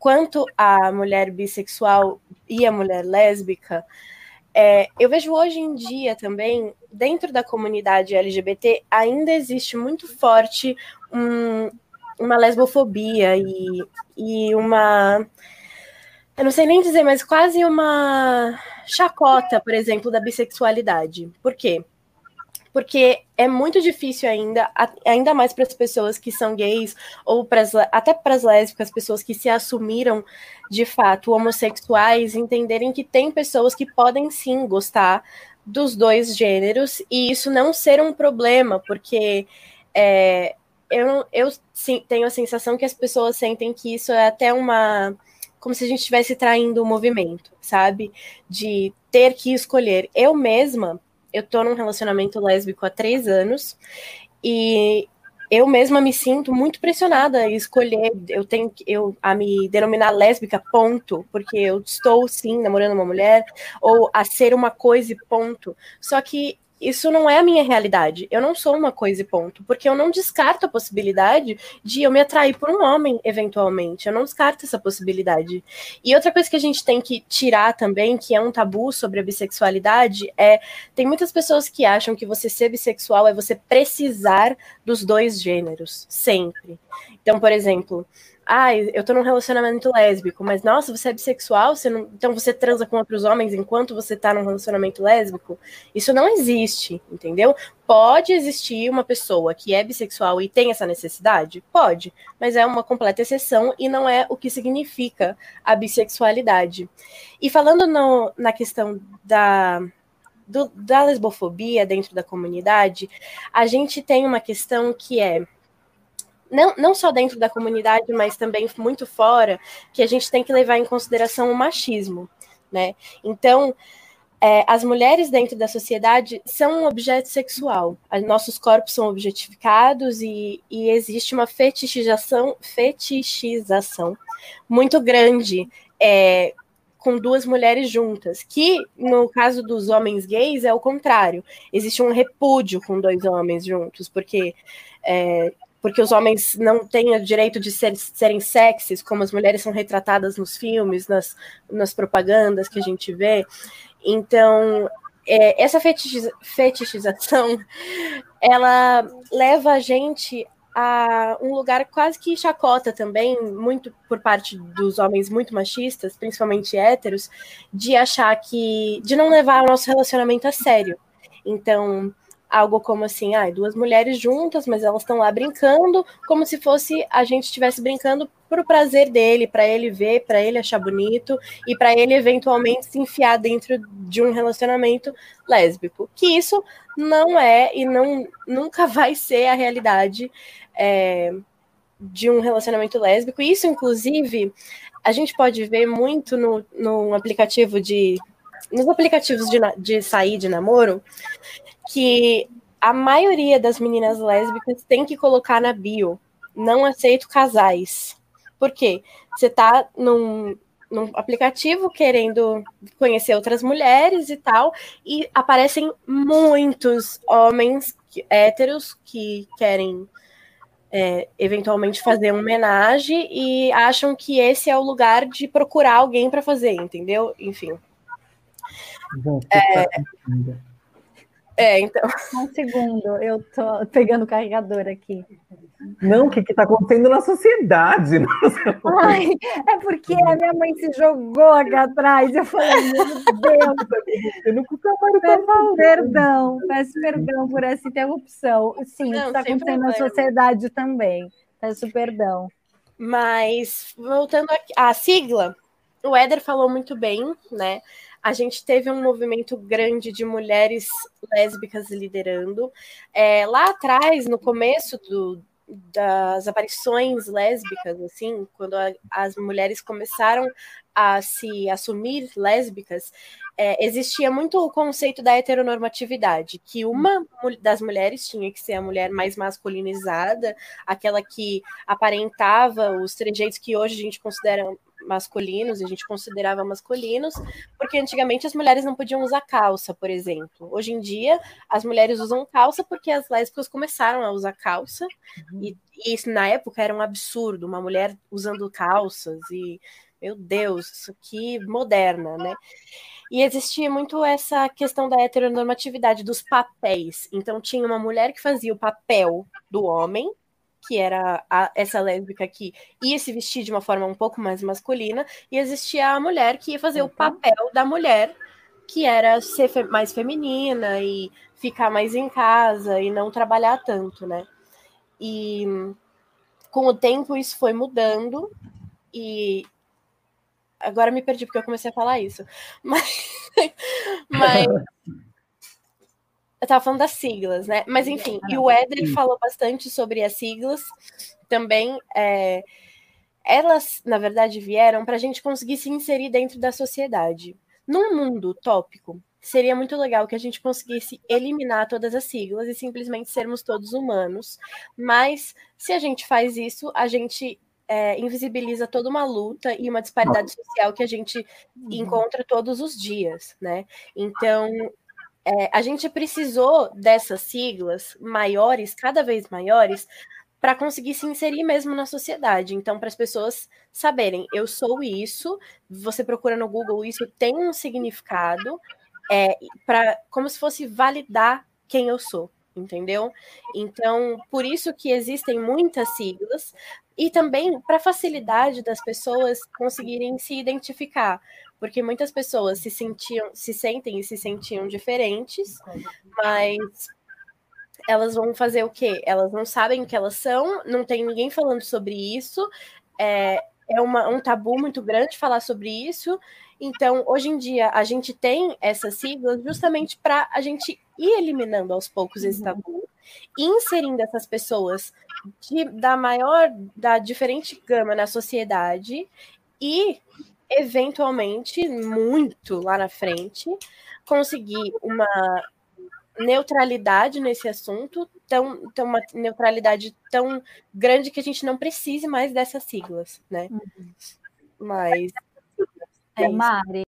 Quanto à mulher bissexual e a mulher lésbica, é, eu vejo hoje em dia também, dentro da comunidade LGBT, ainda existe muito forte um, uma lesbofobia e, e uma. Eu não sei nem dizer, mas quase uma chacota, por exemplo, da bissexualidade. Por quê? Porque é muito difícil ainda, ainda mais para as pessoas que são gays, ou pras, até para as lésbicas, pessoas que se assumiram de fato homossexuais, entenderem que tem pessoas que podem sim gostar dos dois gêneros, e isso não ser um problema, porque é, eu, eu sim, tenho a sensação que as pessoas sentem que isso é até uma. Como se a gente estivesse traindo o movimento, sabe? De ter que escolher. Eu mesma, eu tô num relacionamento lésbico há três anos e eu mesma me sinto muito pressionada a escolher, eu tenho eu a me denominar lésbica, ponto, porque eu estou sim namorando uma mulher, ou a ser uma coisa, ponto. Só que isso não é a minha realidade. Eu não sou uma coisa e ponto. Porque eu não descarto a possibilidade de eu me atrair por um homem, eventualmente. Eu não descarto essa possibilidade. E outra coisa que a gente tem que tirar também, que é um tabu sobre a bissexualidade, é. Tem muitas pessoas que acham que você ser bissexual é você precisar dos dois gêneros. Sempre. Então, por exemplo ah, eu tô num relacionamento lésbico, mas nossa, você é bissexual, você não... então você transa com outros homens enquanto você tá num relacionamento lésbico? Isso não existe, entendeu? Pode existir uma pessoa que é bissexual e tem essa necessidade? Pode, mas é uma completa exceção e não é o que significa a bissexualidade. E falando no, na questão da, do, da lesbofobia dentro da comunidade, a gente tem uma questão que é não, não só dentro da comunidade, mas também muito fora, que a gente tem que levar em consideração o machismo, né? Então, é, as mulheres dentro da sociedade são um objeto sexual. Nossos corpos são objetificados e, e existe uma fetichização, fetichização muito grande é, com duas mulheres juntas, que no caso dos homens gays é o contrário. Existe um repúdio com dois homens juntos, porque é, porque os homens não têm o direito de ser, serem sexys, como as mulheres são retratadas nos filmes, nas, nas propagandas que a gente vê. Então, é, essa fetichiza, fetichização, ela leva a gente a um lugar quase que chacota também, muito por parte dos homens muito machistas, principalmente héteros, de achar que. de não levar o nosso relacionamento a sério. Então, algo como assim, ah, duas mulheres juntas, mas elas estão lá brincando, como se fosse a gente estivesse brincando para o prazer dele, para ele ver, para ele achar bonito e para ele eventualmente se enfiar dentro de um relacionamento lésbico. Que isso não é e não nunca vai ser a realidade é, de um relacionamento lésbico. Isso, inclusive, a gente pode ver muito no, no aplicativo de nos aplicativos de, de sair de namoro, que a maioria das meninas lésbicas tem que colocar na bio. Não aceito casais. Por quê? Você tá num, num aplicativo querendo conhecer outras mulheres e tal, e aparecem muitos homens héteros que querem é, eventualmente fazer um homenagem e acham que esse é o lugar de procurar alguém para fazer, entendeu? Enfim. é, é, então. Um segundo, eu tô pegando o carregador aqui. Não, o que está acontecendo na sociedade? Ai, é porque a minha mãe se jogou aqui atrás. Eu falei, meu Deus. peço perdão, peço perdão por essa interrupção. Sim, Não, está acontecendo problema. na sociedade também. Peço perdão. Mas, voltando à sigla, o Éder falou muito bem, né? A gente teve um movimento grande de mulheres lésbicas liderando. É, lá atrás, no começo do, das aparições lésbicas, assim, quando a, as mulheres começaram a se assumir lésbicas, é, existia muito o conceito da heteronormatividade, que uma das mulheres tinha que ser a mulher mais masculinizada, aquela que aparentava os trejeitos que hoje a gente considera masculinos, a gente considerava masculinos, porque antigamente as mulheres não podiam usar calça, por exemplo. Hoje em dia, as mulheres usam calça porque as lésbicas começaram a usar calça, uhum. e, e isso na época era um absurdo, uma mulher usando calças, e meu Deus, isso aqui moderna, né? E existia muito essa questão da heteronormatividade dos papéis. Então tinha uma mulher que fazia o papel do homem, que era a, essa lésbica que ia se vestir de uma forma um pouco mais masculina, e existia a mulher que ia fazer uhum. o papel da mulher, que era ser fe mais feminina e ficar mais em casa e não trabalhar tanto, né? E com o tempo isso foi mudando e agora me perdi porque eu comecei a falar isso. Mas, mas eu estava falando das siglas, né? Mas enfim, e o Éder falou bastante sobre as siglas também. É, elas, na verdade, vieram para a gente conseguir se inserir dentro da sociedade. Num mundo utópico, seria muito legal que a gente conseguisse eliminar todas as siglas e simplesmente sermos todos humanos. Mas se a gente faz isso, a gente é, invisibiliza toda uma luta e uma disparidade social que a gente uhum. encontra todos os dias, né? Então, é, a gente precisou dessas siglas maiores, cada vez maiores, para conseguir se inserir mesmo na sociedade. Então, para as pessoas saberem, eu sou isso, você procura no Google, isso tem um significado, é, para como se fosse validar quem eu sou entendeu? Então, por isso que existem muitas siglas e também para facilidade das pessoas conseguirem se identificar, porque muitas pessoas se sentiam, se sentem e se sentiam diferentes, mas elas vão fazer o quê? Elas não sabem o que elas são, não tem ninguém falando sobre isso, é, é uma, um tabu muito grande falar sobre isso. Então, hoje em dia, a gente tem essas siglas justamente para a gente ir eliminando aos poucos esse uhum. tabu, inserindo essas pessoas de, da maior, da diferente gama na sociedade e, eventualmente, muito lá na frente, conseguir uma neutralidade nesse assunto, tão, tão uma neutralidade tão grande que a gente não precise mais dessas siglas, né? Uhum. Mas é Mari,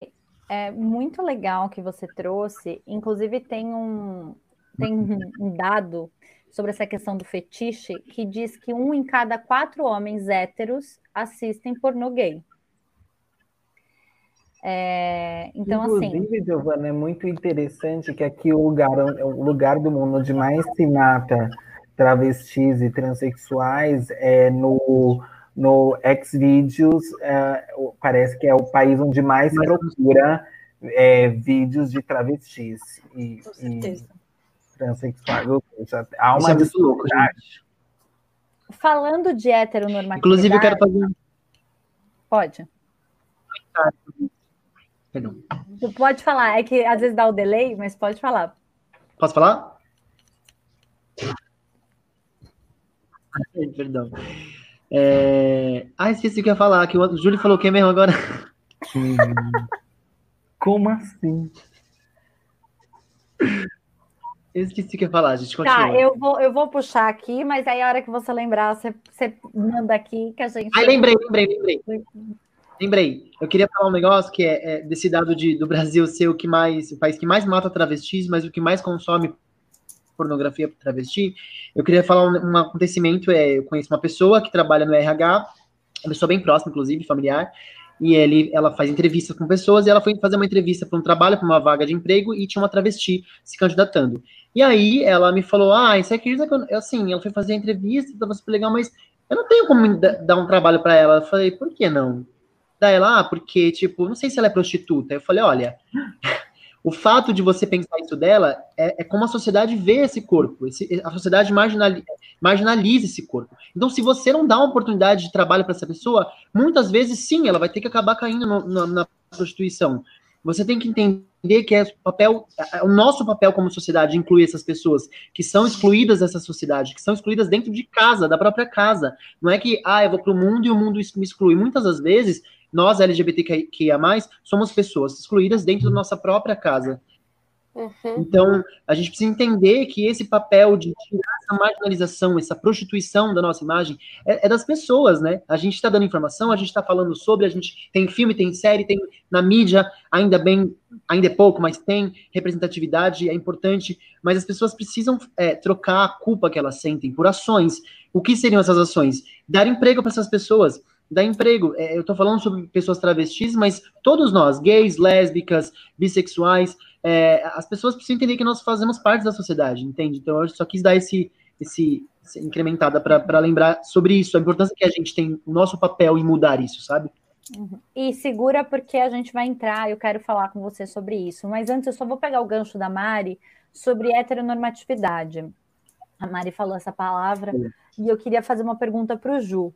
é muito legal que você trouxe. Inclusive, tem um, tem um dado sobre essa questão do fetiche que diz que um em cada quatro homens héteros assistem pornô gay. É, então, assim, Inclusive, assim. Giovana, é muito interessante que aqui o lugar, o lugar do mundo onde mais se mata travestis e transexuais é no no Xvideos, é, parece que é o país onde mais Mas, procura é, vídeos de travestis e, e transexuais. Seja, há uma Isso é louco, gente. Falando de heteronormatividade... Inclusive, eu quero fazer... Pode. Perdão. Tu pode falar, é que às vezes dá o delay, mas pode falar. Posso falar? Perdão. É... Ah, esqueci o que eu ia falar, que o Júlio falou o que mesmo agora? Como assim? Eu esqueci o que ia falar, a gente tá, continua. Tá, eu vou, eu vou puxar aqui, mas aí a hora que você lembrar, você, você manda aqui que a gente. Ah, lembrei, lembrei, lembrei. Lembrei. Eu queria falar um negócio que é, é desse dado de, do Brasil ser o que mais, o país que mais mata travestis, mas o que mais consome pornografia travesti, eu queria falar um, um, acontecimento, é, eu conheço uma pessoa que trabalha no RH, uma pessoa bem próxima, inclusive, familiar, e ele, ela faz entrevistas com pessoas, e ela foi fazer uma entrevista para um trabalho, para uma vaga de emprego, e tinha uma travesti se candidatando. E aí, ela me falou, ah, que eu, assim, ela foi fazer a entrevista, estava super legal, mas eu não tenho como dar um trabalho para ela. Eu falei, por que não? Daí ela, ah, porque, tipo, não sei se ela é prostituta. Eu falei, olha, o fato de você pensar isso dela é, é como a sociedade vê esse corpo. Esse, a sociedade marginaliza, marginaliza esse corpo. Então, se você não dá uma oportunidade de trabalho para essa pessoa, muitas vezes sim, ela vai ter que acabar caindo no, no, na prostituição. Você tem que entender que é o papel, é o nosso papel como sociedade incluir essas pessoas que são excluídas dessa sociedade, que são excluídas dentro de casa, da própria casa. Não é que, ah, eu vou para o mundo e o mundo me exclui. Muitas das vezes nós, LGBTQIA+, somos pessoas excluídas dentro da nossa própria casa. Uhum. Então, a gente precisa entender que esse papel de tirar essa marginalização, essa prostituição da nossa imagem, é, é das pessoas, né? A gente está dando informação, a gente está falando sobre, a gente tem filme, tem série, tem na mídia, ainda bem, ainda é pouco, mas tem representatividade, é importante, mas as pessoas precisam é, trocar a culpa que elas sentem por ações. O que seriam essas ações? Dar emprego para essas pessoas dar emprego. É, eu estou falando sobre pessoas travestis, mas todos nós, gays, lésbicas, bissexuais, é, as pessoas precisam entender que nós fazemos parte da sociedade, entende? Então eu só quis dar esse, esse, esse incrementada para lembrar sobre isso, a importância que a gente tem, o nosso papel em mudar isso, sabe? Uhum. E segura porque a gente vai entrar, eu quero falar com você sobre isso. Mas antes eu só vou pegar o gancho da Mari sobre heteronormatividade. A Mari falou essa palavra Sim. e eu queria fazer uma pergunta para o Ju.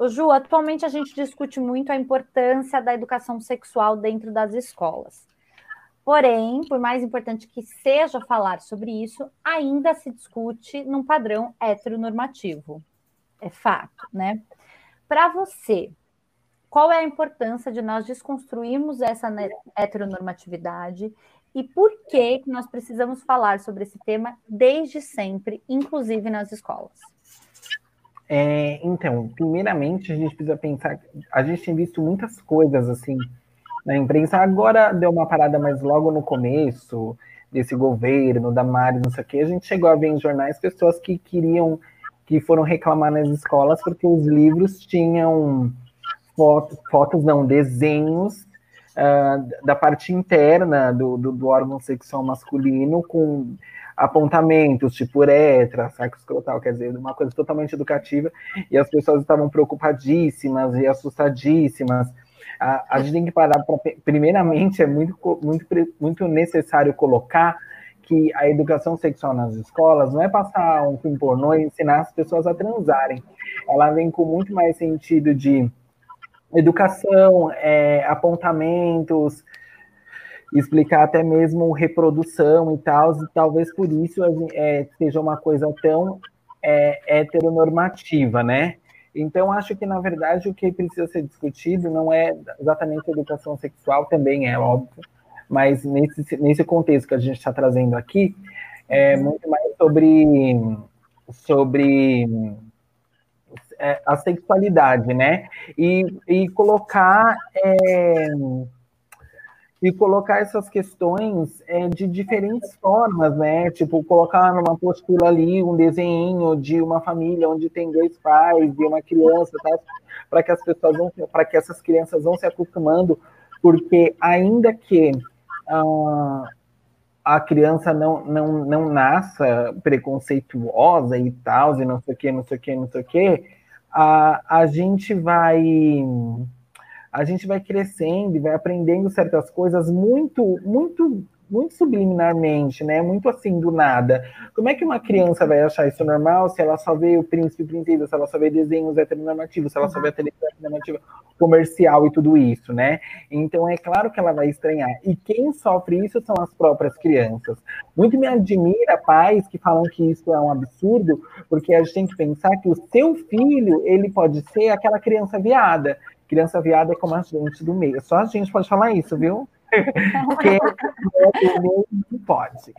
O Ju, atualmente a gente discute muito a importância da educação sexual dentro das escolas. Porém, por mais importante que seja falar sobre isso, ainda se discute num padrão heteronormativo. É fato, né? Para você, qual é a importância de nós desconstruirmos essa heteronormatividade e por que nós precisamos falar sobre esse tema desde sempre, inclusive nas escolas? É, então, primeiramente, a gente precisa pensar. A gente tem visto muitas coisas assim na imprensa. Agora deu uma parada, mas logo no começo desse governo, da Mari, não sei o quê, a gente chegou a ver em jornais pessoas que queriam, que foram reclamar nas escolas porque os livros tinham fotos, fotos não, desenhos uh, da parte interna do, do, do, órgão sexual masculino com apontamentos, tipo uretra, saco escrotal, quer dizer, uma coisa totalmente educativa, e as pessoas estavam preocupadíssimas e assustadíssimas, a, a gente tem que parar para. Primeiramente, é muito, muito, muito necessário colocar que a educação sexual nas escolas não é passar um filme pornô e ensinar as pessoas a transarem. Ela vem com muito mais sentido de educação, é, apontamentos, explicar até mesmo reprodução e tal, e talvez por isso é, seja uma coisa tão é, heteronormativa, né? Então, acho que, na verdade, o que precisa ser discutido não é exatamente educação sexual, também é óbvio, mas nesse, nesse contexto que a gente está trazendo aqui, é muito mais sobre, sobre é, a sexualidade, né? E, e colocar. É, e colocar essas questões é, de diferentes formas, né? Tipo, colocar numa postura ali um desenho de uma família onde tem dois pais e uma criança, tá? para que as pessoas vão, para que essas crianças vão se acostumando, porque ainda que ah, a criança não, não, não nasça preconceituosa e tal, e não sei o que, não sei o que, não sei o que, a, a gente vai a gente vai crescendo e vai aprendendo certas coisas muito, muito, muito subliminarmente, né? Muito assim do nada. Como é que uma criança vai achar isso normal se ela só vê o príncipe e princesa, se ela só vê desenhos heteronormativos, se ela só vê a televisão heteronormativa comercial e tudo isso, né? Então é claro que ela vai estranhar. E quem sofre isso são as próprias crianças. Muito me admira pais que falam que isso é um absurdo, porque a gente tem que pensar que o seu filho, ele pode ser aquela criança viada criança viada é como a gente do meio. Só a gente pode falar isso, viu? Quem é do meio não pode.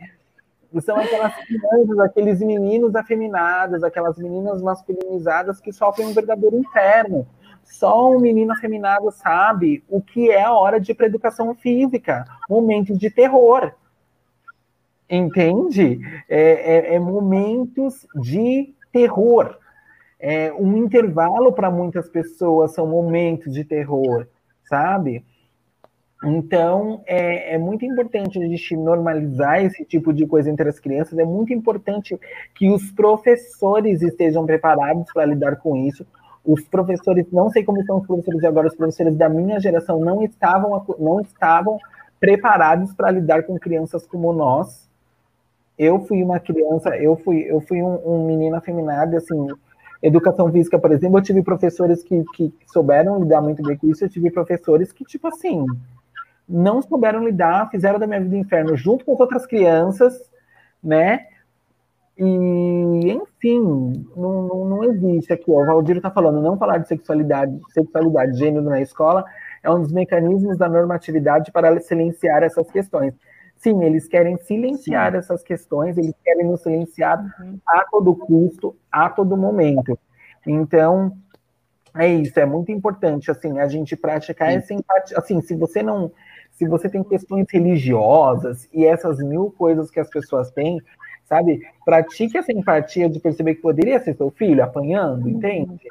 São aquelas crianças, aqueles meninos afeminados, aquelas meninas masculinizadas que sofrem um verdadeiro inferno. Só um menino afeminado sabe o que é a hora de educação física, momentos de terror. Entende? É, é, é momentos de terror é, um intervalo para muitas pessoas são momentos de terror, sabe? Então, é, é, muito importante a gente normalizar esse tipo de coisa entre as crianças. É muito importante que os professores estejam preparados para lidar com isso. Os professores, não sei como são os professores de agora, os professores da minha geração não estavam, não estavam preparados para lidar com crianças como nós. Eu fui uma criança, eu fui, eu fui um, um menino afeminado, assim, Educação física, por exemplo, eu tive professores que, que souberam lidar muito bem com isso, eu tive professores que, tipo assim, não souberam lidar, fizeram da minha vida inferno junto com as outras crianças, né? E, enfim, não, não, não existe aqui. Ó, o Valdir está falando, não falar de sexualidade, sexualidade, gênero na escola é um dos mecanismos da normatividade para silenciar essas questões. Sim, eles querem silenciar sim. essas questões, eles querem nos silenciar uhum. a todo custo, a todo momento. Então, é isso, é muito importante, assim, a gente praticar sim. essa empatia. Assim, se você não, se você tem questões religiosas e essas mil coisas que as pessoas têm, sabe? Pratique essa empatia de perceber que poderia ser seu filho apanhando, uhum. entende?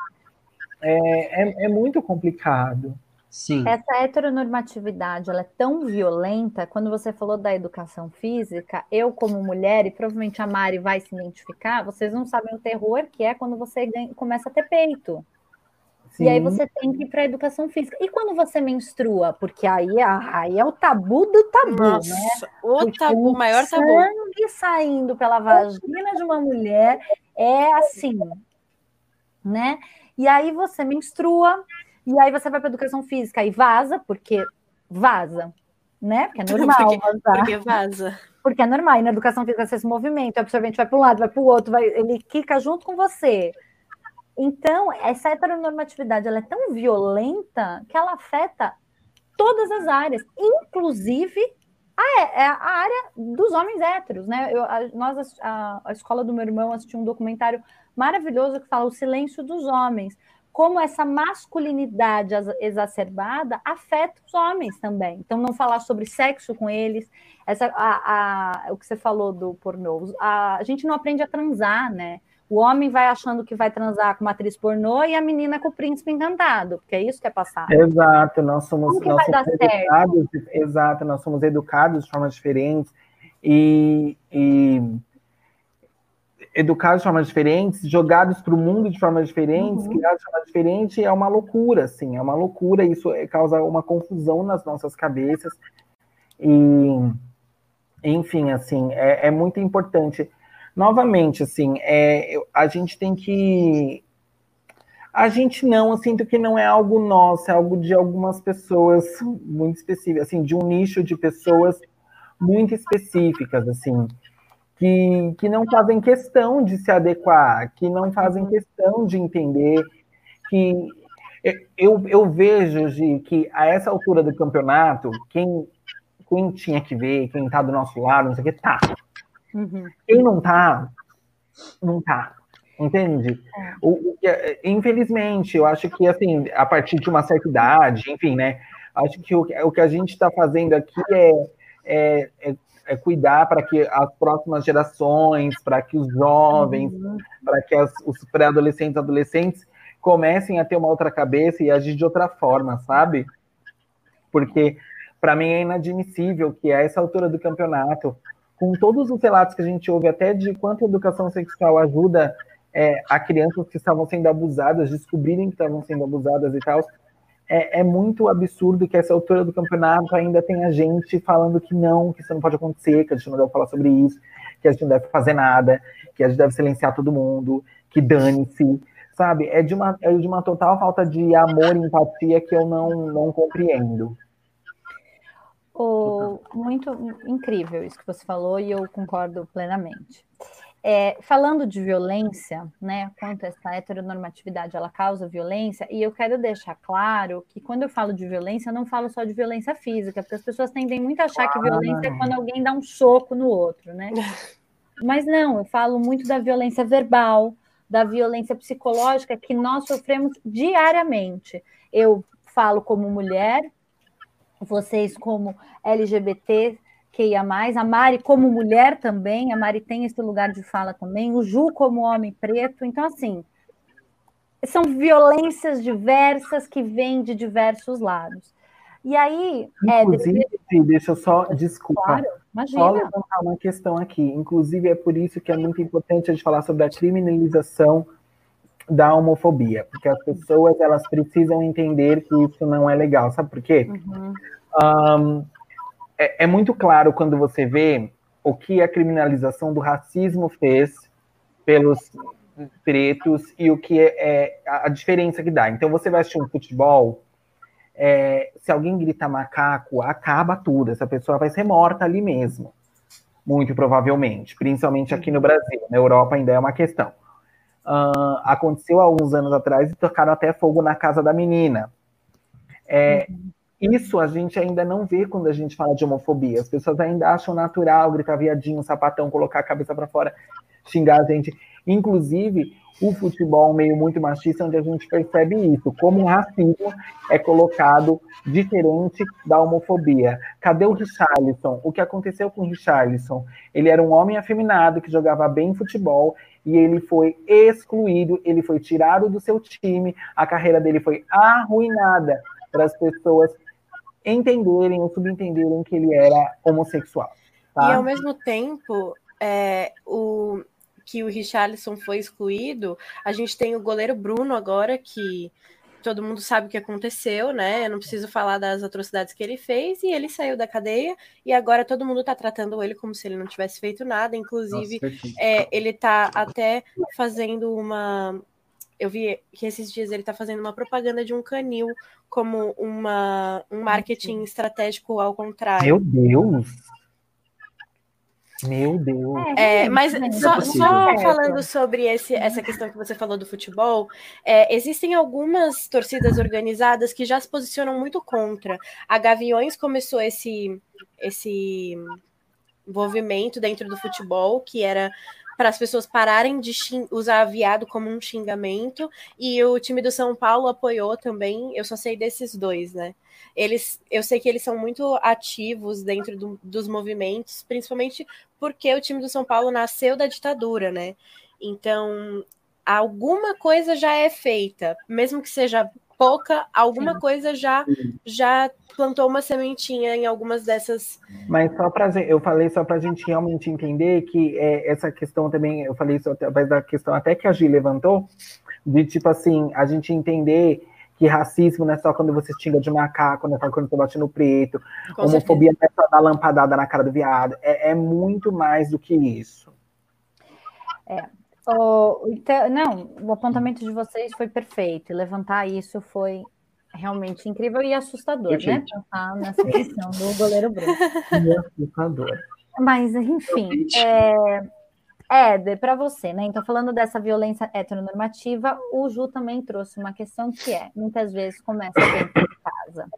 É, é, é muito complicado. Sim. Essa heteronormatividade ela é tão violenta. Quando você falou da educação física, eu, como mulher, e provavelmente a Mari vai se identificar, vocês não sabem o terror que é quando você começa a ter peito. Sim. E aí você tem que ir para a educação física. E quando você menstrua? Porque aí, aí é o tabu do tabu, Nossa, né? O tabu, o maior tabu. sangue saindo pela vagina de uma mulher é assim, né? E aí você menstrua, e aí você vai para educação física e vaza, porque vaza, né? Porque é normal porque, vazar. Porque vaza. Porque é normal. E na educação física você se movimenta, o absorvente vai para um lado, vai para o outro, vai, ele quica junto com você. Então, essa heteronormatividade ela é tão violenta que ela afeta todas as áreas, inclusive a, é, a área dos homens héteros, né? Eu, a, nós, a, a escola do meu irmão assistiu um documentário maravilhoso que fala o silêncio dos homens, como essa masculinidade exacerbada afeta os homens também. Então, não falar sobre sexo com eles, essa, a, a, o que você falou do pornô, a, a gente não aprende a transar, né? O homem vai achando que vai transar com uma atriz pornô e a menina com o príncipe encantado, porque é isso que é passado. Exato, nós somos, nós somos educados, certo? exato, nós somos educados de formas diferentes e, e educados de formas diferentes, jogados para o mundo de formas diferentes, uhum. criados de forma diferente, é uma loucura, assim, é uma loucura, isso causa uma confusão nas nossas cabeças, e, enfim, assim, é, é muito importante. Novamente, assim, é, a gente tem que... A gente não, eu sinto que não é algo nosso, é algo de algumas pessoas muito específicas, assim, de um nicho de pessoas muito específicas, assim, que, que não fazem questão de se adequar, que não fazem questão de entender, que eu, eu vejo de que a essa altura do campeonato, quem, quem tinha que ver, quem tá do nosso lado, não sei o que, tá. Uhum. Quem não tá, não tá. Entende? É. O, o, infelizmente, eu acho que assim, a partir de uma certa idade, enfim, né? Acho que o, o que a gente está fazendo aqui é, é, é é, cuidar para que as próximas gerações, para que os jovens, uhum. para que as, os pré-adolescentes, adolescentes comecem a ter uma outra cabeça e agir de outra forma, sabe? Porque para mim é inadmissível que a essa altura do campeonato, com todos os relatos que a gente ouve até de quanto a educação sexual ajuda é, a crianças que estavam sendo abusadas descobrirem que estavam sendo abusadas e tal, é, é, muito absurdo que essa altura do campeonato ainda tenha gente falando que não, que isso não pode acontecer, que a gente não deve falar sobre isso, que a gente não deve fazer nada, que a gente deve silenciar todo mundo, que dane-se, sabe? É de, uma, é de uma total falta de amor e empatia que eu não, não compreendo. Oh, muito incrível isso que você falou e eu concordo plenamente. É, falando de violência, né, quanto essa heteronormatividade ela causa violência, e eu quero deixar claro que quando eu falo de violência, eu não falo só de violência física, porque as pessoas tendem muito a achar que violência é quando alguém dá um soco no outro, né? Mas não, eu falo muito da violência verbal, da violência psicológica que nós sofremos diariamente. Eu falo como mulher, vocês como LGBT, que ia mais, a Mari como mulher também, a Mari tem esse lugar de fala também, o Ju como homem preto, então assim, são violências diversas que vêm de diversos lados. E aí, inclusive, é, deixa eu só, desculpa, claro, só levantar uma questão aqui. Inclusive, é por isso que é muito importante a gente falar sobre a criminalização da homofobia, porque as pessoas elas precisam entender que isso não é legal. Sabe por quê? Uhum. Um, é, é muito claro quando você vê o que a criminalização do racismo fez pelos pretos e o que é, é a diferença que dá. Então você vai assistir um futebol, é, se alguém grita macaco, acaba tudo. Essa pessoa vai ser morta ali mesmo, muito provavelmente, principalmente aqui no Brasil. Na Europa ainda é uma questão. Uh, aconteceu há alguns anos atrás e tocaram até fogo na casa da menina. É, uhum. Isso a gente ainda não vê quando a gente fala de homofobia. As pessoas ainda acham natural gritar viadinho, sapatão, colocar a cabeça para fora, xingar a gente. Inclusive, o futebol é um meio muito machista, onde a gente percebe isso, como o racismo é colocado diferente da homofobia. Cadê o Richarlison? O que aconteceu com o Richarlison? Ele era um homem afeminado que jogava bem futebol e ele foi excluído, ele foi tirado do seu time, a carreira dele foi arruinada para as pessoas entenderem ou subentenderem que ele era homossexual. Tá? E ao mesmo tempo, é, o, que o Richarlison foi excluído, a gente tem o goleiro Bruno agora, que todo mundo sabe o que aconteceu, né? Eu não preciso falar das atrocidades que ele fez, e ele saiu da cadeia, e agora todo mundo tá tratando ele como se ele não tivesse feito nada. Inclusive, Nossa, é, ele tá até fazendo uma. Eu vi que esses dias ele tá fazendo uma propaganda de um canil como uma, um marketing estratégico ao contrário. Meu Deus! Meu Deus. É, mas só, é só, falando sobre esse, essa questão que você falou do futebol, é, existem algumas torcidas organizadas que já se posicionam muito contra. A Gaviões começou esse, esse movimento dentro do futebol, que era para as pessoas pararem de usar viado como um xingamento, e o time do São Paulo apoiou também. Eu só sei desses dois, né? Eles, eu sei que eles são muito ativos dentro do, dos movimentos, principalmente porque o time do São Paulo nasceu da ditadura, né? Então, alguma coisa já é feita, mesmo que seja pouca, alguma Sim. coisa já já plantou uma sementinha em algumas dessas. Mas só para eu falei só para a gente realmente entender que é, essa questão também, eu falei isso através da questão até que a Gi levantou, de tipo assim, a gente entender que racismo não é só quando você xinga de macaco, não é só quando você bate no preto, Com homofobia certeza. não é só dar lampadada na cara do viado, é, é muito mais do que isso. É, o, então, não, o apontamento de vocês foi perfeito, e levantar isso foi realmente incrível e assustador, né? Pensar nessa questão do goleiro Bruno. assustador. Mas, enfim, é, Éder, para você, né? Então, falando dessa violência heteronormativa, o Ju também trouxe uma questão que é, muitas vezes começa dentro de casa.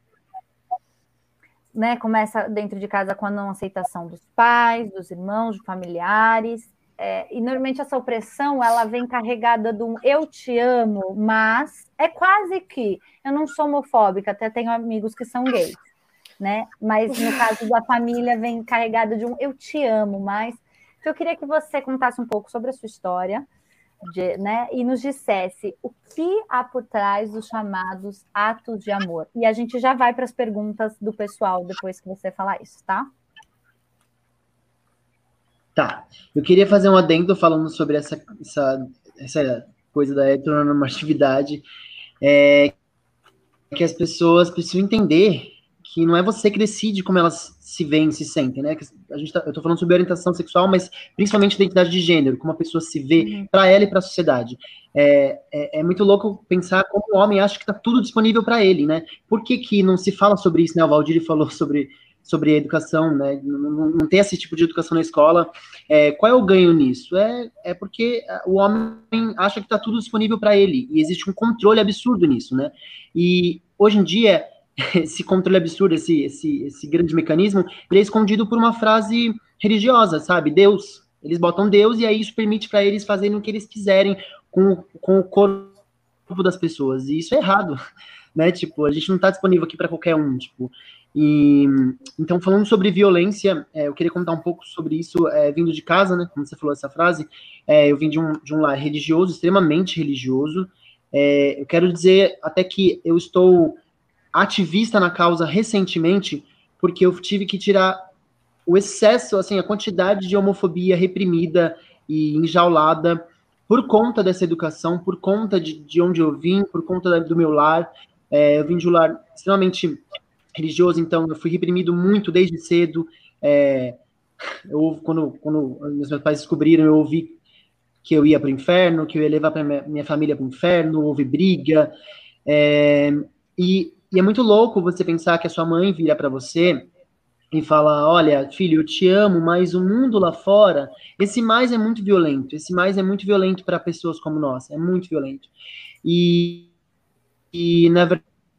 Né? Começa dentro de casa com a não aceitação dos pais, dos irmãos, de familiares. É, e normalmente essa opressão ela vem carregada de um eu te amo, mas é quase que eu não sou homofóbica, até tenho amigos que são gays, né? Mas no caso da família vem carregada de um eu te amo, mas então, eu queria que você contasse um pouco sobre a sua história, de, né, e nos dissesse o que há por trás dos chamados atos de amor. E a gente já vai para as perguntas do pessoal depois que você falar isso, tá? Tá. Eu queria fazer um adendo falando sobre essa, essa, essa coisa da heteronormatividade. É, que as pessoas precisam entender que não é você que decide como elas se veem, se sentem, né? A gente tá, eu tô falando sobre orientação sexual, mas principalmente identidade de gênero, como a pessoa se vê uhum. para ela e para a sociedade. É, é, é, muito louco pensar como o homem acha que tá tudo disponível para ele, né? Por que, que não se fala sobre isso, né? O Valdir falou sobre, sobre a educação, né? Não, não, tem esse tipo de educação na escola. É, qual é o ganho nisso? É, é porque o homem acha que tá tudo disponível para ele, e existe um controle absurdo nisso, né? E hoje em dia esse controle absurdo, esse, esse, esse grande mecanismo, ele é escondido por uma frase religiosa, sabe? Deus. Eles botam Deus e aí isso permite para eles fazerem o que eles quiserem com, com o corpo das pessoas. E isso é errado, né? Tipo, a gente não está disponível aqui para qualquer um, tipo. E, então, falando sobre violência, é, eu queria contar um pouco sobre isso, é, vindo de casa, né? Como você falou essa frase, é, eu vim de um, de um lar religioso, extremamente religioso. É, eu quero dizer até que eu estou ativista na causa recentemente, porque eu tive que tirar o excesso, assim, a quantidade de homofobia reprimida e enjaulada por conta dessa educação, por conta de, de onde eu vim, por conta do meu lar. É, eu vim de um lar extremamente religioso, então eu fui reprimido muito desde cedo. É, eu, quando, quando meus pais descobriram, eu ouvi que eu ia para o inferno, que eu ia levar minha, minha família para o inferno, houve briga. É, e e é muito louco você pensar que a sua mãe vira para você e fala: Olha, filho, eu te amo, mas o mundo lá fora, esse mais é muito violento. Esse mais é muito violento para pessoas como nós, é muito violento. E, e na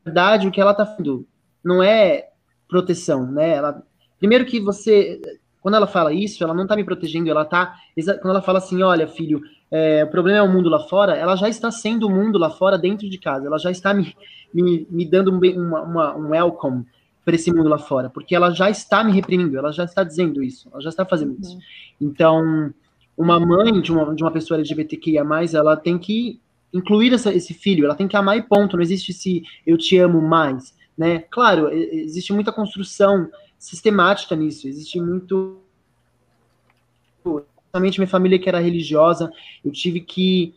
verdade, o que ela está fazendo não é proteção, né? Ela, primeiro que você, quando ela fala isso, ela não tá me protegendo, ela tá, quando ela fala assim, olha, filho, é, o problema é o mundo lá fora, ela já está sendo o mundo lá fora dentro de casa, ela já está me, me, me dando um, uma, uma, um welcome para esse mundo lá fora, porque ela já está me reprimindo, ela já está dizendo isso, ela já está fazendo uhum. isso. Então, uma mãe de uma, de uma pessoa LGBTQIA+, ela tem que incluir essa, esse filho, ela tem que amar e ponto, não existe se eu te amo mais, né? Claro, existe muita construção sistemática nisso, existe muito... Principalmente minha família que era religiosa, eu tive que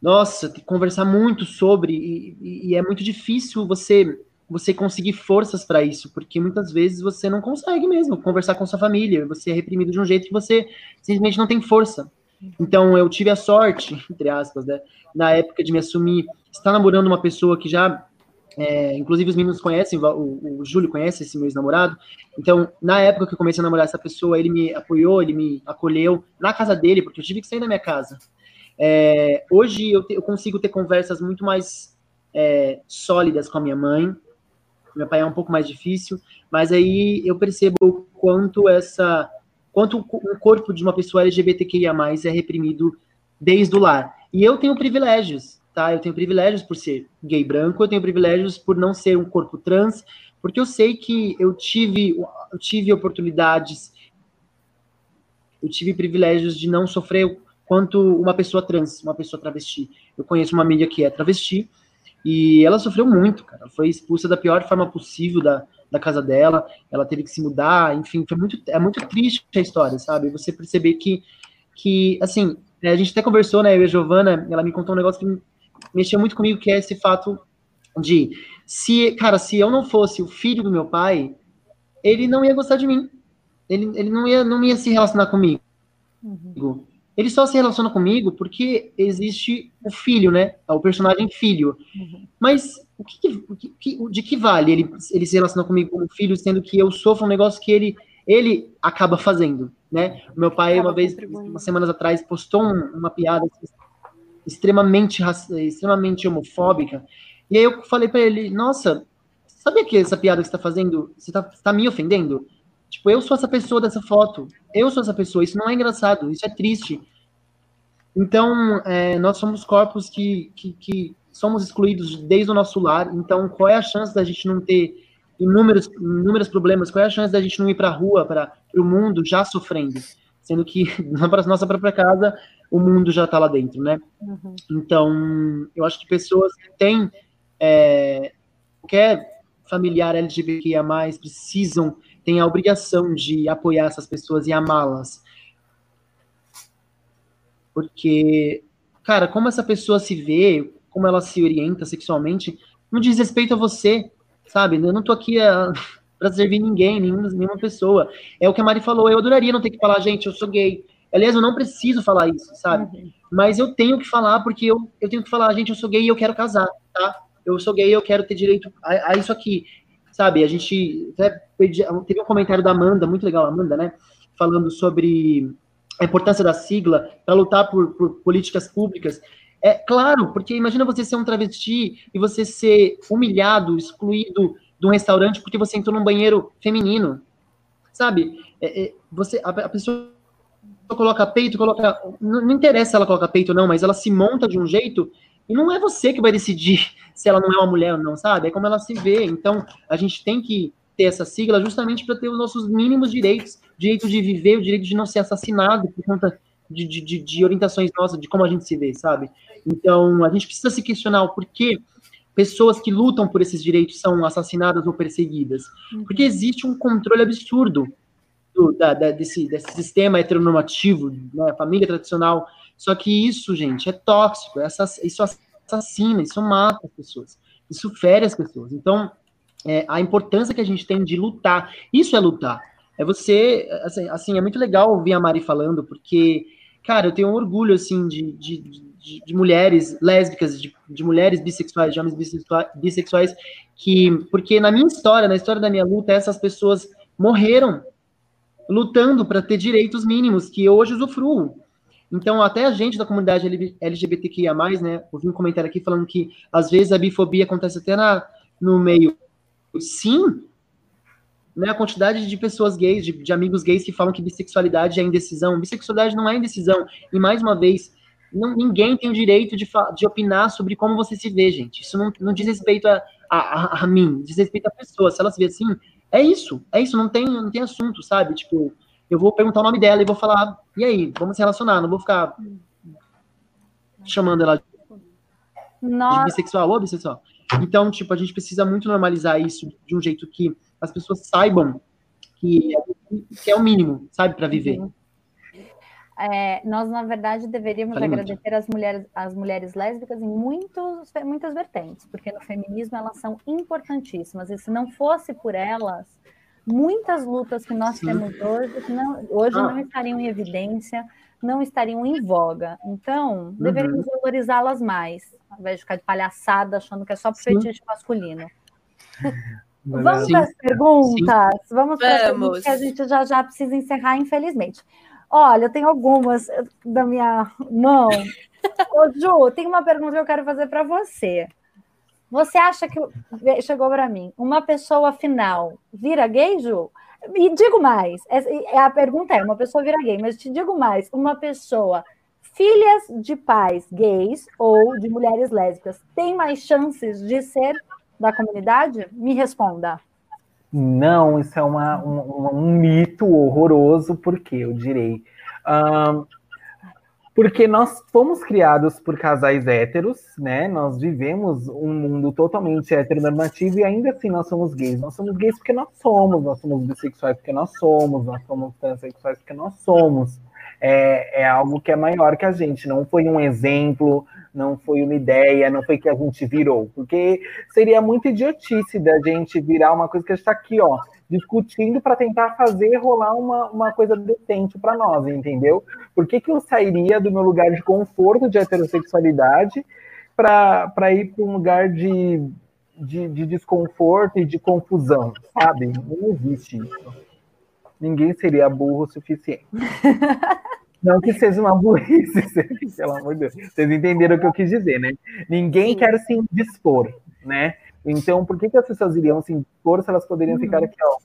nossa, conversar muito sobre, e, e, é muito difícil você você conseguir forças para isso, porque muitas vezes você não consegue mesmo conversar com sua família, você é reprimido de um jeito que você simplesmente não tem força. Então eu tive a sorte, entre aspas, né, na época de me assumir, estar namorando uma pessoa que já, é, inclusive os meninos conhecem, o, o Júlio conhece esse meu ex-namorado, então na época que eu comecei a namorar essa pessoa, ele me apoiou, ele me acolheu na casa dele, porque eu tive que sair da minha casa. É, hoje eu, te, eu, consigo ter conversas muito mais é, sólidas com a minha mãe, meu pai é um pouco mais difícil, mas aí eu percebo quanto essa, quanto o corpo de uma pessoa LGBTQIA+, é reprimido desde o lar. E eu tenho privilégios, tá? Eu tenho privilégios por ser gay branco, eu tenho privilégios por não ser um corpo trans, porque eu sei que eu tive, eu tive oportunidades, eu tive privilégios de não sofrer quanto uma pessoa trans, uma pessoa travesti. Eu conheço uma amiga que é travesti, e ela sofreu muito, cara. Ela foi expulsa da pior forma possível da, da casa dela. Ela teve que se mudar, enfim, foi muito, é muito triste a história, sabe? Você perceber que, que assim, a gente até conversou, né? Eu e a Giovana, ela me contou um negócio que mexeu muito comigo, que é esse fato de se, cara, se eu não fosse o filho do meu pai, ele não ia gostar de mim. Ele, ele não, ia, não ia se relacionar comigo. Uhum. Ele só se relaciona comigo porque existe o filho, né? É o personagem filho. Uhum. Mas o que, o que, de que vale ele, ele se relacionar comigo como filho, sendo que eu sofro um negócio que ele, ele acaba fazendo, né? O meu pai, uma vez, umas semanas atrás, postou um, uma piada extremamente, extremamente homofóbica. E aí eu falei para ele, nossa, sabia que essa piada que você está fazendo, você está tá me ofendendo? Tipo, eu sou essa pessoa dessa foto. Eu sou essa pessoa. Isso não é engraçado. Isso é triste. Então, é, nós somos corpos que, que, que, somos excluídos desde o nosso lar. Então, qual é a chance da gente não ter inúmeros, inúmeros problemas? Qual é a chance da gente não ir para a rua, para o mundo, já sofrendo? Sendo que na nossa própria casa, o mundo já está lá dentro, né? Uhum. Então, eu acho que pessoas que têm é, qualquer familiar LGBTQIA+, precisam tem a obrigação de apoiar essas pessoas e amá-las. Porque, cara, como essa pessoa se vê, como ela se orienta sexualmente, não diz respeito a você, sabe? Eu não tô aqui a, pra servir ninguém, nenhuma, nenhuma pessoa. É o que a Mari falou, eu adoraria não ter que falar, gente, eu sou gay. Aliás, eu não preciso falar isso, sabe? Uhum. Mas eu tenho que falar, porque eu, eu tenho que falar, gente, eu sou gay e eu quero casar, tá? Eu sou gay e eu quero ter direito a, a isso aqui sabe? A gente teve um comentário da Amanda, muito legal, Amanda, né? Falando sobre a importância da sigla para lutar por, por, políticas públicas. É claro, porque imagina você ser um travesti e você ser humilhado, excluído de um restaurante porque você entrou num banheiro feminino, sabe? É, é, você a, a, pessoa coloca peito, coloca não, não interessa se ela coloca peito ou não, mas ela se monta de um jeito e não é você que vai decidir se ela não é uma mulher ou não, sabe? É como ela se vê. Então, a gente tem que ter essa sigla justamente para ter os nossos mínimos direitos, direito de viver, o direito de não ser assassinado por conta de, de, de, orientações nossas, de como a gente se vê, sabe? Então, a gente precisa se questionar o porquê pessoas que lutam por esses direitos são assassinadas ou perseguidas. Porque existe um controle absurdo do, da, da, desse, desse sistema heteronormativo, né, família tradicional, só que isso, gente, é tóxico, é isso assassina, isso mata as pessoas, isso fere as pessoas. Então, é, a importância que a gente tem de lutar, isso é lutar. É você, assim, assim, é muito legal ouvir a Mari falando, porque, cara, eu tenho um orgulho, assim, de, de, de, de mulheres lésbicas, de, de, mulheres bissexuais, de homens bissexuais, bissexuais, que, porque na minha história, na história da minha luta, essas pessoas morreram lutando para ter direitos mínimos que hoje usufruo. Então, até a gente da comunidade LGBTQIA+, né, ouvi um comentário aqui falando que, às vezes, a bifobia acontece até na, no meio sim, né, a quantidade de pessoas gays, de, de, amigos gays que falam que bissexualidade é indecisão. Bissexualidade não é indecisão. E mais uma vez, não, ninguém tem o direito de, de opinar sobre como você se vê, gente. Isso não, não diz respeito a, a, a, mim, diz respeito à pessoa. Se ela se vê assim, é isso, é isso, não tem, não tem assunto, sabe? Tipo, eu vou perguntar o nome dela e vou falar, e aí, vamos se relacionar, não vou ficar chamando ela Nossa. de bissexual ou bissexual. Então, tipo, a gente precisa muito normalizar isso de um jeito que as pessoas saibam que é, que é o mínimo, sabe, para viver. Uhum. É, nós, na verdade, deveríamos Falei agradecer as mulheres, as mulheres lésbicas em muitos, muitas vertentes, porque no feminismo elas são importantíssimas, e se não fosse por elas, muitas lutas que nós Sim. temos hoje, não, hoje ah. não estariam em evidência, não estariam em voga. Então, uhum. deveríamos valorizá-las mais, ao invés de ficar de palhaçada achando que é só pro fetiche masculino. Vamos as perguntas? Sim. Vamos para as perguntas que a gente já já precisa encerrar, infelizmente. Olha, eu tenho algumas da minha mão. Ô, Ju, tem uma pergunta que eu quero fazer para você. Você acha que chegou para mim, uma pessoa final vira gay, Ju? E digo mais, é, a pergunta é, uma pessoa vira gay, mas te digo mais, uma pessoa filhas de pais gays ou de mulheres lésbicas tem mais chances de ser da comunidade? Me responda. Não, isso é uma, um, um mito horroroso, porque eu direi. Um, porque nós fomos criados por casais héteros, né? Nós vivemos um mundo totalmente heteronormativo e ainda assim nós somos gays. Nós somos gays porque nós somos, nós somos bissexuais porque nós somos, nós somos transexuais porque nós somos. É, é algo que é maior que a gente, não foi um exemplo, não foi uma ideia, não foi que a gente virou, porque seria muito idiotice da gente virar uma coisa que está aqui, ó, discutindo para tentar fazer rolar uma, uma coisa decente para nós, entendeu? Por que, que eu sairia do meu lugar de conforto de heterossexualidade para ir para um lugar de, de, de desconforto e de confusão, sabe? Não existe isso. Ninguém seria burro o suficiente. Não que seja uma burrice, pelo amor de Deus. Vocês entenderam o que eu quis dizer, né? Ninguém Sim. quer se indispor, né? Então, por que, que as pessoas iriam se indispor se elas poderiam uhum. ficar aqui, ó,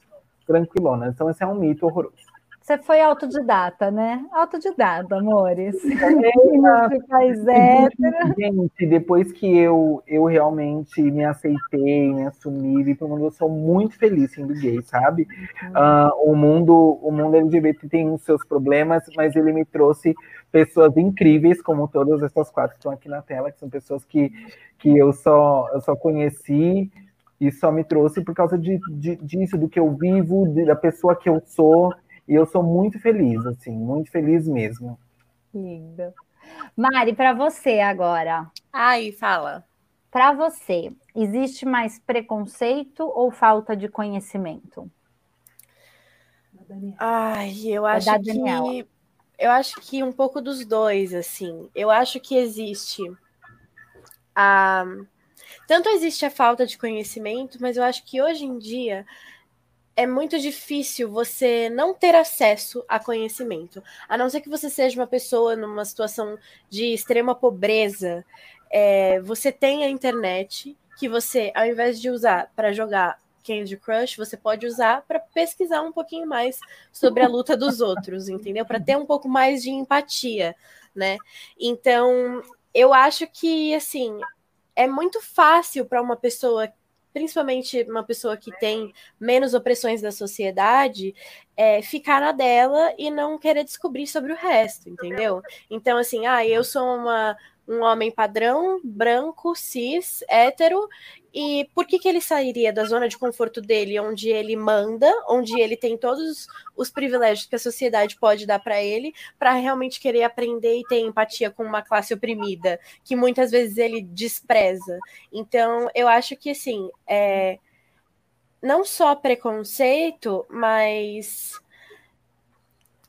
tranquilonas? Então, esse é um mito horroroso. Você foi autodidata, né? Autodidata, amores. É, Gente, depois que eu, eu realmente me aceitei, me assumi, vi para o mundo, eu sou muito feliz sendo gay, sabe? Uhum. Uh, o mundo o mundo LGBT tem os seus problemas, mas ele me trouxe pessoas incríveis, como todas essas quatro que estão aqui na tela, que são pessoas que, que eu, só, eu só conheci e só me trouxe por causa de, de, disso, do que eu vivo, da pessoa que eu sou. E eu sou muito feliz, assim, muito feliz mesmo. Linda. Mari, para você agora. Ai, fala. Para você, existe mais preconceito ou falta de conhecimento? Ai, eu acho que eu acho que um pouco dos dois, assim. Eu acho que existe a tanto existe a falta de conhecimento, mas eu acho que hoje em dia é muito difícil você não ter acesso a conhecimento. A não ser que você seja uma pessoa numa situação de extrema pobreza, é, você tem a internet que você, ao invés de usar para jogar Candy Crush, você pode usar para pesquisar um pouquinho mais sobre a luta dos outros, entendeu? Para ter um pouco mais de empatia, né? Então, eu acho que assim, é muito fácil para uma pessoa principalmente uma pessoa que tem menos opressões da sociedade, é, ficar na dela e não querer descobrir sobre o resto, entendeu? Então, assim, ah, eu sou uma, um homem padrão, branco, cis, hétero, e por que, que ele sairia da zona de conforto dele, onde ele manda, onde ele tem todos os privilégios que a sociedade pode dar para ele, para realmente querer aprender e ter empatia com uma classe oprimida, que muitas vezes ele despreza? Então, eu acho que, assim, é, não só preconceito, mas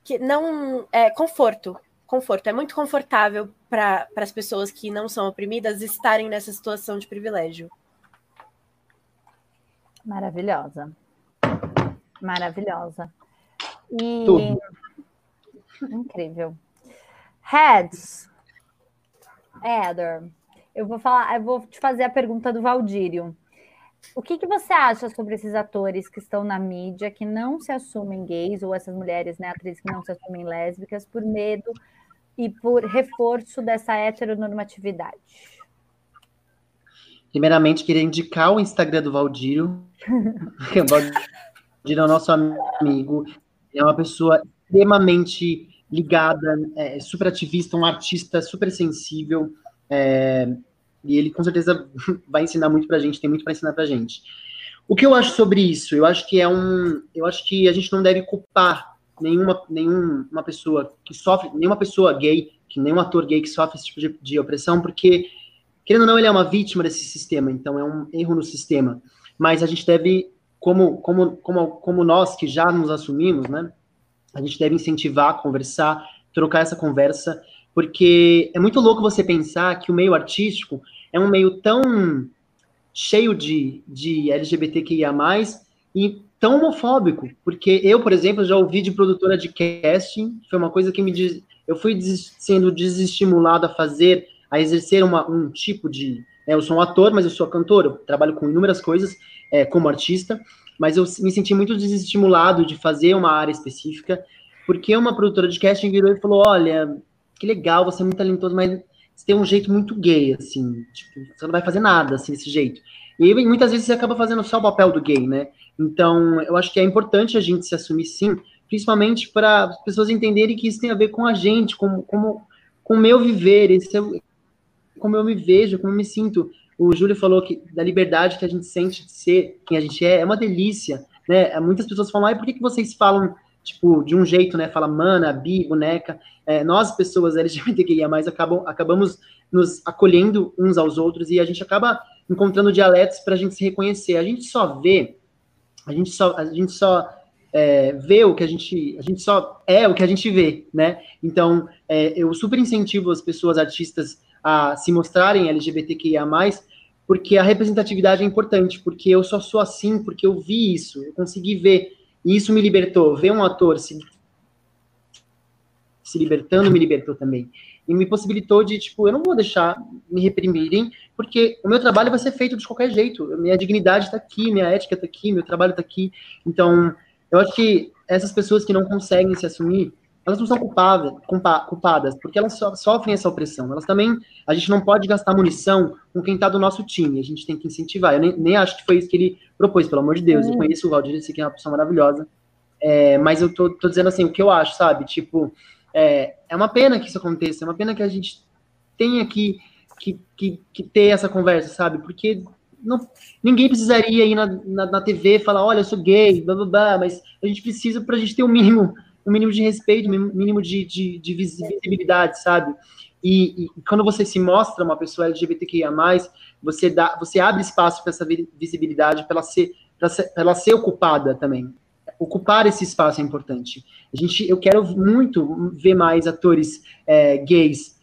que não é conforto conforto. É muito confortável para as pessoas que não são oprimidas estarem nessa situação de privilégio. Maravilhosa. Maravilhosa. E Tudo. incrível. Heads. Heather, eu vou falar, eu vou te fazer a pergunta do Valdírio. O que, que você acha sobre esses atores que estão na mídia, que não se assumem gays, ou essas mulheres, né, atrizes que não se assumem lésbicas, por medo e por reforço dessa heteronormatividade? Primeiramente, queria indicar o Instagram do Valdir. o Valdir é o nosso amigo, é uma pessoa extremamente ligada, é, super ativista, um artista super sensível. É, e ele com certeza vai ensinar muito pra gente, tem muito para ensinar pra gente. O que eu acho sobre isso? Eu acho que é um, eu acho que a gente não deve culpar nenhuma nenhuma pessoa que sofre, nenhuma pessoa gay, que nenhum ator gay que sofre esse tipo de, de opressão, porque querendo ou não ele é uma vítima desse sistema, então é um erro no sistema. Mas a gente deve como como como como nós que já nos assumimos, né? A gente deve incentivar, conversar, trocar essa conversa, porque é muito louco você pensar que o meio artístico é um meio tão cheio de, de LGBTQIA+, e tão homofóbico, porque eu, por exemplo, já ouvi de produtora de casting, foi uma coisa que me diz, eu fui des, sendo desestimulado a fazer, a exercer uma, um tipo de, né, eu sou um ator, mas eu sou cantor, eu trabalho com inúmeras coisas é, como artista, mas eu me senti muito desestimulado de fazer uma área específica, porque uma produtora de casting virou e falou, olha, que legal, você é muito talentoso, mas você tem um jeito muito gay, assim, tipo, você não vai fazer nada, assim, desse jeito. E muitas vezes você acaba fazendo só o papel do gay, né? Então, eu acho que é importante a gente se assumir sim, principalmente para as pessoas entenderem que isso tem a ver com a gente, com, com, com o meu viver, esse é, como eu me vejo, como eu me sinto. O Júlio falou que da liberdade que a gente sente de ser quem a gente é, é uma delícia, né? Muitas pessoas falam, ai, por que, que vocês falam tipo, de um jeito, né? Fala mana, bi, boneca. É, nós, pessoas LGBTQIA, acabam, acabamos nos acolhendo uns aos outros e a gente acaba encontrando dialetos para a gente se reconhecer. A gente só vê, a gente só, a gente só é, vê o que a gente, a gente só é o que a gente vê, né? Então, é, eu super incentivo as pessoas artistas a se mostrarem LGBTQIA+, porque a representatividade é importante, porque eu só sou assim, porque eu vi isso, eu consegui ver e isso me libertou. Ver um ator se, se libertando me libertou também. E me possibilitou de, tipo, eu não vou deixar me reprimirem, porque o meu trabalho vai ser feito de qualquer jeito. Minha dignidade está aqui, minha ética está aqui, meu trabalho está aqui. Então, eu acho que essas pessoas que não conseguem se assumir, elas não são culpadas, culpadas, porque elas so, sofrem essa opressão. Elas também, a gente não pode gastar munição com quem está do nosso time, a gente tem que incentivar. Eu nem, nem, acho que foi isso que ele propôs, pelo amor de Deus. Eu conheço o Valdir, sei que é uma pessoa maravilhosa. É, mas eu tô, tô, dizendo assim, o que eu acho, sabe? Tipo, é, é uma pena que isso aconteça, é uma pena que a gente tenha que, que, que, que ter essa conversa, sabe? Porque não, ninguém precisaria ir na, na, na TV falar, olha, eu sou gay, blá, blá, blá, mas a gente precisa para a gente ter o um mínimo um mínimo de respeito, um mínimo de, de, de visibilidade, sabe? E, e, quando você se mostra uma pessoa LGBTQIA+, você, dá, você abre espaço para essa visibilidade, para ela, ser, ela ser ocupada também. Ocupar esse espaço é importante. A gente, eu quero muito ver mais atores é, gays,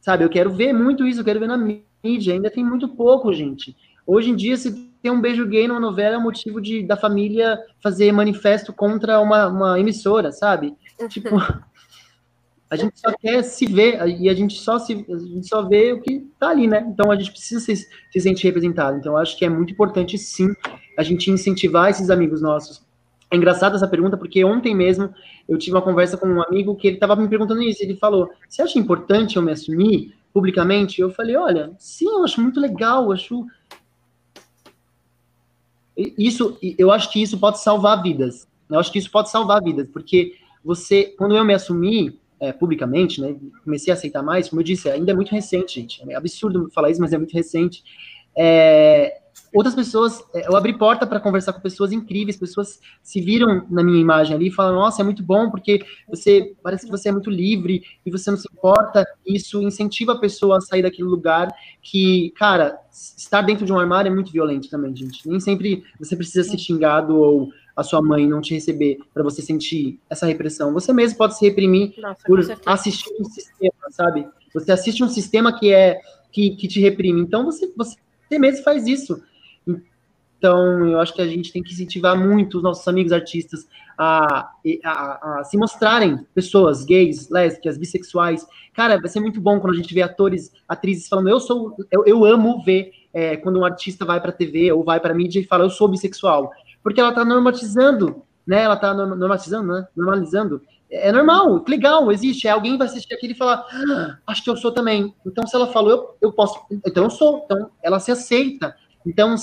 sabe? Eu quero ver muito isso, eu quero ver na mídia. Ainda tem muito pouco, gente. Hoje em dia, se tem um beijo gay numa novela é motivo de, da família fazer manifesto contra uma, uma emissora, sabe? Tipo, a gente só quer se ver e a gente só se a gente só vê o que tá ali, né? Então a gente precisa se, se sentir representado. Então acho que é muito importante sim a gente incentivar esses amigos nossos. É engraçado essa pergunta porque ontem mesmo eu tive uma conversa com um amigo que ele estava me perguntando isso. Ele falou: "Você acha importante eu me assumir publicamente?" Eu falei: "Olha, sim, eu acho muito legal, eu acho isso, eu acho que isso pode salvar vidas. Eu acho que isso pode salvar vidas, porque você, quando eu me assumi é, publicamente, né, comecei a aceitar mais, como eu disse, ainda é muito recente, gente. É absurdo falar isso, mas é muito recente. É, outras pessoas, é, eu abri porta para conversar com pessoas incríveis, pessoas se viram na minha imagem ali e falam, nossa, é muito bom porque você parece que você é muito livre e você não se importa. Isso incentiva a pessoa a sair daquele lugar que, cara, estar dentro de um armário é muito violento também, gente. Nem sempre você precisa ser xingado ou a sua mãe não te receber para você sentir essa repressão. Você mesmo pode se reprimir Nossa, por assistir um sistema, sabe? Você assiste um sistema que é que, que te reprime. Então você, você mesmo faz isso. Então, eu acho que a gente tem que incentivar muito os nossos amigos artistas a, a, a, se mostrarem pessoas gays, lésbicas, bissexuais. Cara, vai ser muito bom quando a gente vê atores, atrizes falando, eu sou, eu, eu amo ver é, quando um artista vai para TV ou vai para mídia e fala eu sou bissexual, porque ela está normatizando, né? Ela está normatizando, né? Normalizando. É normal, legal, existe. Alguém vai assistir aquilo e falar, ah, acho que eu sou também. Então, se ela falou, eu, eu posso, então eu sou. Então, ela se aceita. Então,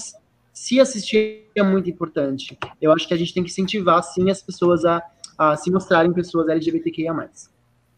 se assistir é muito importante. Eu acho que a gente tem que incentivar, sim, as pessoas a, a se mostrarem pessoas LGBTQIA.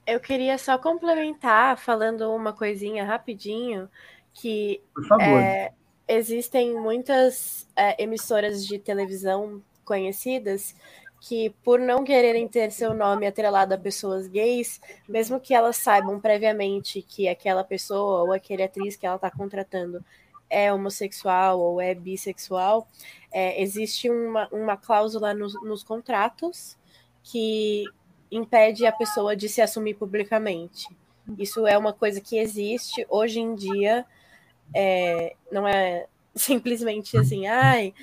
Eu queria só complementar falando uma coisinha rapidinho, que é, existem muitas é, emissoras de televisão conhecidas que, por não quererem ter seu nome atrelado a pessoas gays, mesmo que elas saibam previamente que aquela pessoa ou aquele atriz que ela está contratando é homossexual ou é bissexual, é, existe uma, uma cláusula nos, nos contratos que impede a pessoa de se assumir publicamente. Isso é uma coisa que existe hoje em dia, é, não é simplesmente assim, ai,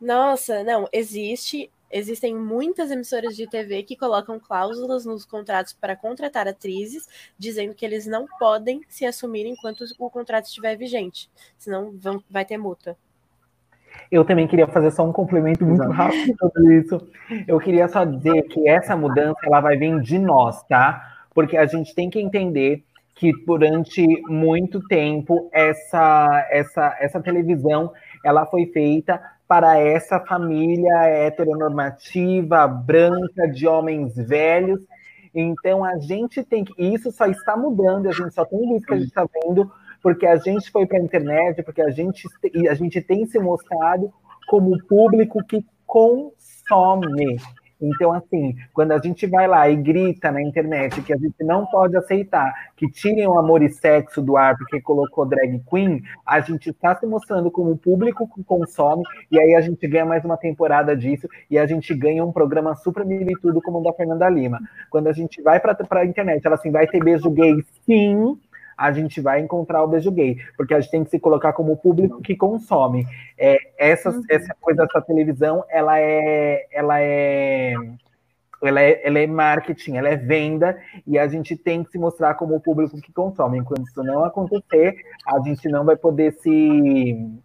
nossa, não, existe. Existem muitas emissoras de TV que colocam cláusulas nos contratos para contratar atrizes, dizendo que eles não podem se assumir enquanto o contrato estiver vigente, senão vão, vai ter multa. Eu também queria fazer só um complemento muito Exato. rápido sobre isso. Eu queria só dizer que essa mudança ela vai vir de nós, tá? Porque a gente tem que entender que durante muito tempo essa essa essa televisão ela foi feita para essa família heteronormativa branca de homens velhos. Então a gente tem que isso só está mudando, a gente só tem isso que a gente está vendo porque a gente foi para a internet, porque a gente, a gente tem se mostrado como público que consome. Então, assim, quando a gente vai lá e grita na internet que a gente não pode aceitar que tirem o amor e sexo do ar porque colocou drag queen, a gente está se mostrando como público que consome, e aí a gente ganha mais uma temporada disso, e a gente ganha um programa super militudo como o da Fernanda Lima. Quando a gente vai para a internet, ela assim, vai ter beijo gay sim, a gente vai encontrar o beijo gay, porque a gente tem que se colocar como público que consome. É, essa, uhum. essa coisa dessa televisão, ela é, ela é, ela é, ela é marketing, ela é venda, e a gente tem que se mostrar como o público que consome. Enquanto isso não acontecer, a gente não vai poder se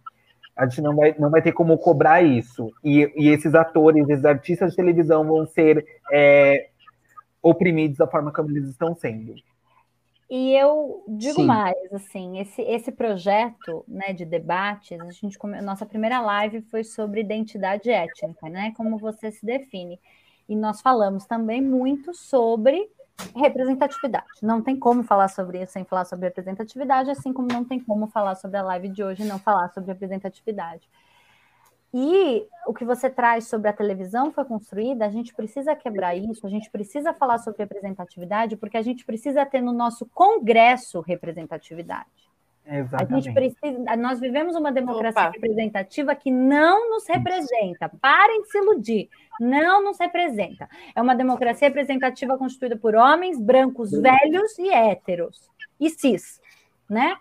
a gente não vai, não vai ter como cobrar isso. E, e esses atores, esses artistas de televisão vão ser é, oprimidos da forma como eles estão sendo. E eu digo Sim. mais, assim, esse, esse projeto né, de debates, a gente nossa primeira live foi sobre identidade étnica, né? Como você se define. E nós falamos também muito sobre representatividade. Não tem como falar sobre isso sem falar sobre representatividade, assim como não tem como falar sobre a live de hoje e não falar sobre representatividade. E o que você traz sobre a televisão foi construída, a gente precisa quebrar isso, a gente precisa falar sobre representatividade, porque a gente precisa ter no nosso Congresso representatividade. Exatamente. A gente precisa, nós vivemos uma democracia Opa. representativa que não nos representa. Parem de se iludir. Não nos representa. É uma democracia representativa constituída por homens brancos, velhos e héteros. E cis, né?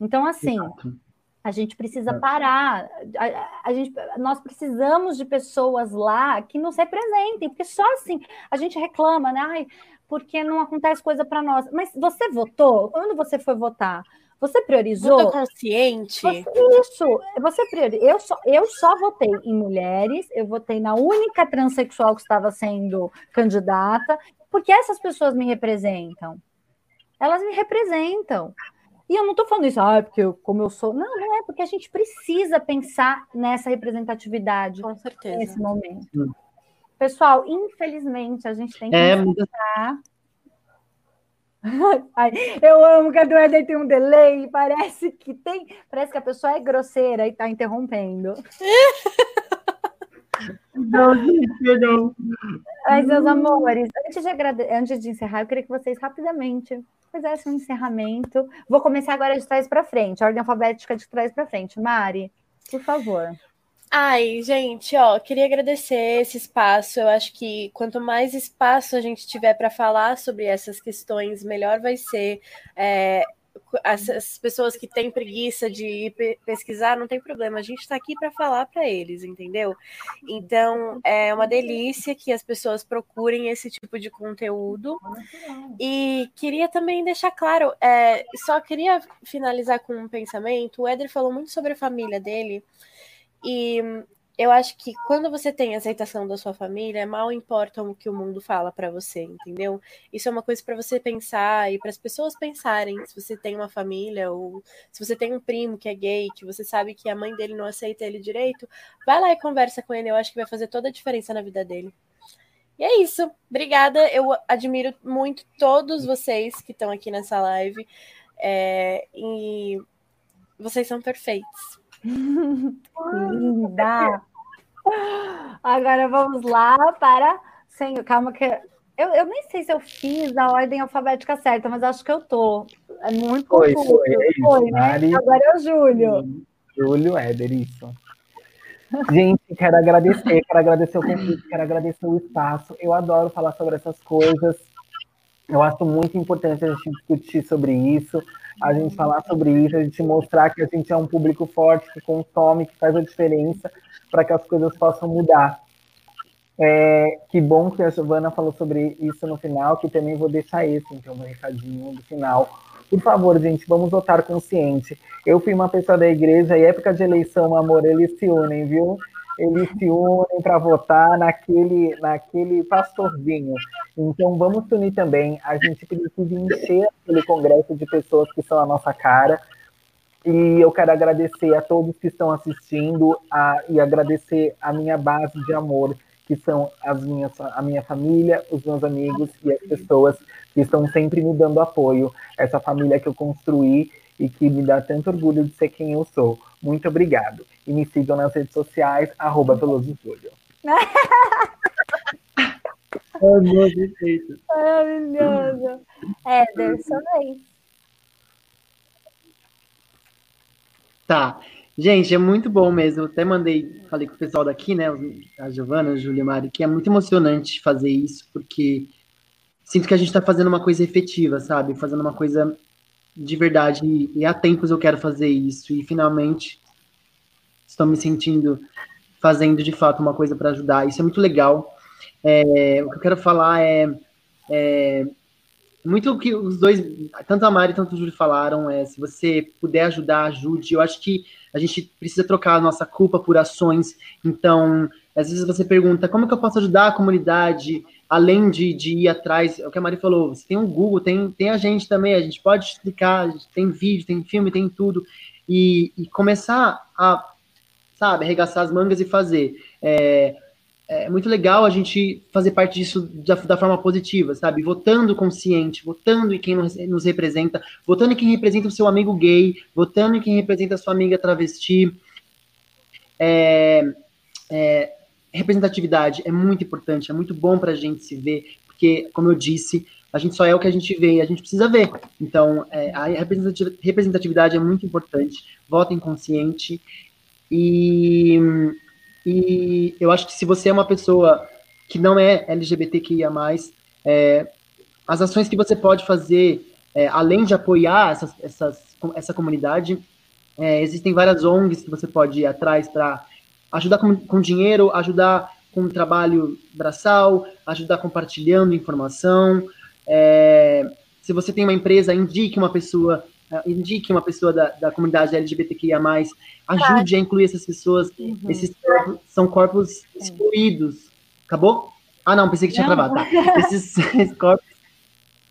Então, assim, Exato. A gente precisa é. parar. A, a, gente, nós precisamos de pessoas lá que nos representem, porque só assim a gente reclama, né? Ai, porque não acontece coisa para nós. Mas você votou? Quando você foi votar? Você priorizou? Votou consciente? Você, isso. Você priorizou. Eu só, eu só votei em mulheres, eu votei na única transexual que estava sendo candidata, porque essas pessoas me representam. Elas me representam. E eu não estou falando isso, ah, porque eu, como eu sou. Não, não é, porque a gente precisa pensar nessa representatividade Com certeza. nesse momento. Hum. Pessoal, infelizmente, a gente tem que é, pensar. eu amo que a do Éder tem um delay, parece que tem, parece que a pessoa é grosseira e está interrompendo. Mas, meus amores, antes de, agrade... antes de encerrar, eu queria que vocês rapidamente fizessem um encerramento. Vou começar agora de trás para frente, a ordem alfabética de trás para frente. Mari, por favor. Ai, gente, ó, queria agradecer esse espaço. Eu acho que quanto mais espaço a gente tiver para falar sobre essas questões, melhor vai ser. É, as pessoas que têm preguiça de pesquisar, não tem problema, a gente está aqui para falar para eles, entendeu? Então, é uma delícia que as pessoas procurem esse tipo de conteúdo. E queria também deixar claro, é, só queria finalizar com um pensamento. O Éder falou muito sobre a família dele, e eu acho que quando você tem aceitação da sua família, mal importa o que o mundo fala para você, entendeu? Isso é uma coisa para você pensar e para as pessoas pensarem. Se você tem uma família ou se você tem um primo que é gay, que você sabe que a mãe dele não aceita ele direito, vai lá e conversa com ele. Eu acho que vai fazer toda a diferença na vida dele. E é isso. Obrigada. Eu admiro muito todos vocês que estão aqui nessa live. É, e vocês são perfeitos. Linda! Agora vamos lá para. Sem, calma, que eu, eu nem sei se eu fiz a ordem alfabética certa, mas acho que eu tô. É muito foi, confuso. Foi, é isso, foi né? Mari... Agora é o Júlio. Júlio Éder, isso. Gente, quero agradecer, quero agradecer o convite, quero agradecer o espaço. Eu adoro falar sobre essas coisas. Eu acho muito importante a gente discutir sobre isso a gente falar sobre isso, a gente mostrar que a gente é um público forte, que consome, que faz a diferença para que as coisas possam mudar. É, que bom que a Giovana falou sobre isso no final, que também vou deixar esse, então, um recadinho no final. Por favor, gente, vamos votar consciente. Eu fui uma pessoa da igreja e época de eleição, amor, eles se unem, viu? Eles se unem para votar naquele, naquele pastorzinho. Então vamos se unir também. A gente precisa encher aquele congresso de pessoas que são a nossa cara. E eu quero agradecer a todos que estão assistindo a, e agradecer a minha base de amor, que são as minhas, a minha família, os meus amigos e as pessoas que estão sempre me dando apoio. Essa família que eu construí e que me dá tanto orgulho de ser quem eu sou. Muito obrigado. E me sigam nas redes sociais, arroba Peloso Júlio. Maravilhoso. Éder, sua vez. Tá. Gente, é muito bom mesmo. até mandei, falei com o pessoal daqui, né? A Giovana, a Júlia Mari, que é muito emocionante fazer isso, porque sinto que a gente está fazendo uma coisa efetiva, sabe? Fazendo uma coisa de verdade, e há tempos eu quero fazer isso, e finalmente estou me sentindo fazendo de fato uma coisa para ajudar. Isso é muito legal. É, o que eu quero falar é, é muito o que os dois, tanto a Mari quanto o Júlio falaram, é se você puder ajudar, ajude. Eu acho que a gente precisa trocar a nossa culpa por ações. Então, às vezes você pergunta, como que eu posso ajudar a comunidade? Além de, de ir atrás, é o que a Mari falou, você tem o Google, tem, tem a gente também, a gente pode explicar, tem vídeo, tem filme, tem tudo, e, e começar a, sabe, arregaçar as mangas e fazer. É, é muito legal a gente fazer parte disso da, da, forma positiva, sabe? Votando consciente, votando em quem nos representa, votando em quem representa o seu amigo gay, votando em quem representa a sua amiga travesti. É, é, representatividade é muito importante, é muito bom para a gente se ver, porque, como eu disse, a gente só é o que a gente vê e a gente precisa ver. Então, é, a representatividade é muito importante. Votem consciente. E, e eu acho que se você é uma pessoa que não é LGBTQIA, é, as ações que você pode fazer, é, além de apoiar essas, essas, essa comunidade, é, existem várias ONGs que você pode ir atrás para ajudar com, com dinheiro, ajudar com trabalho braçal, ajudar compartilhando informação. É, se você tem uma empresa, indique uma pessoa, é, indique uma pessoa da, da comunidade LGBTQIA+, ajude a incluir essas pessoas, uhum. esses corpos, são corpos excluídos. Acabou? Ah, não, pensei que tinha travado, tá. Esses, esses corpos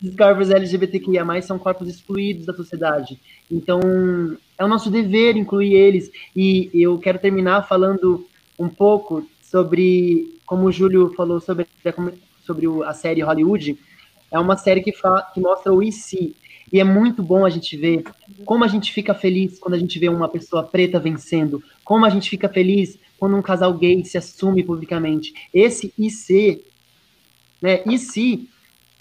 esses corpos LGBTQIA+, são corpos excluídos da sociedade. Então, é o nosso dever incluir eles. E eu quero terminar falando um pouco sobre, como o Júlio falou sobre, sobre a série Hollywood, é uma série que, fala, que mostra o IC. E é muito bom a gente ver como a gente fica feliz quando a gente vê uma pessoa preta vencendo, como a gente fica feliz quando um casal gay se assume publicamente. Esse IC, né, IC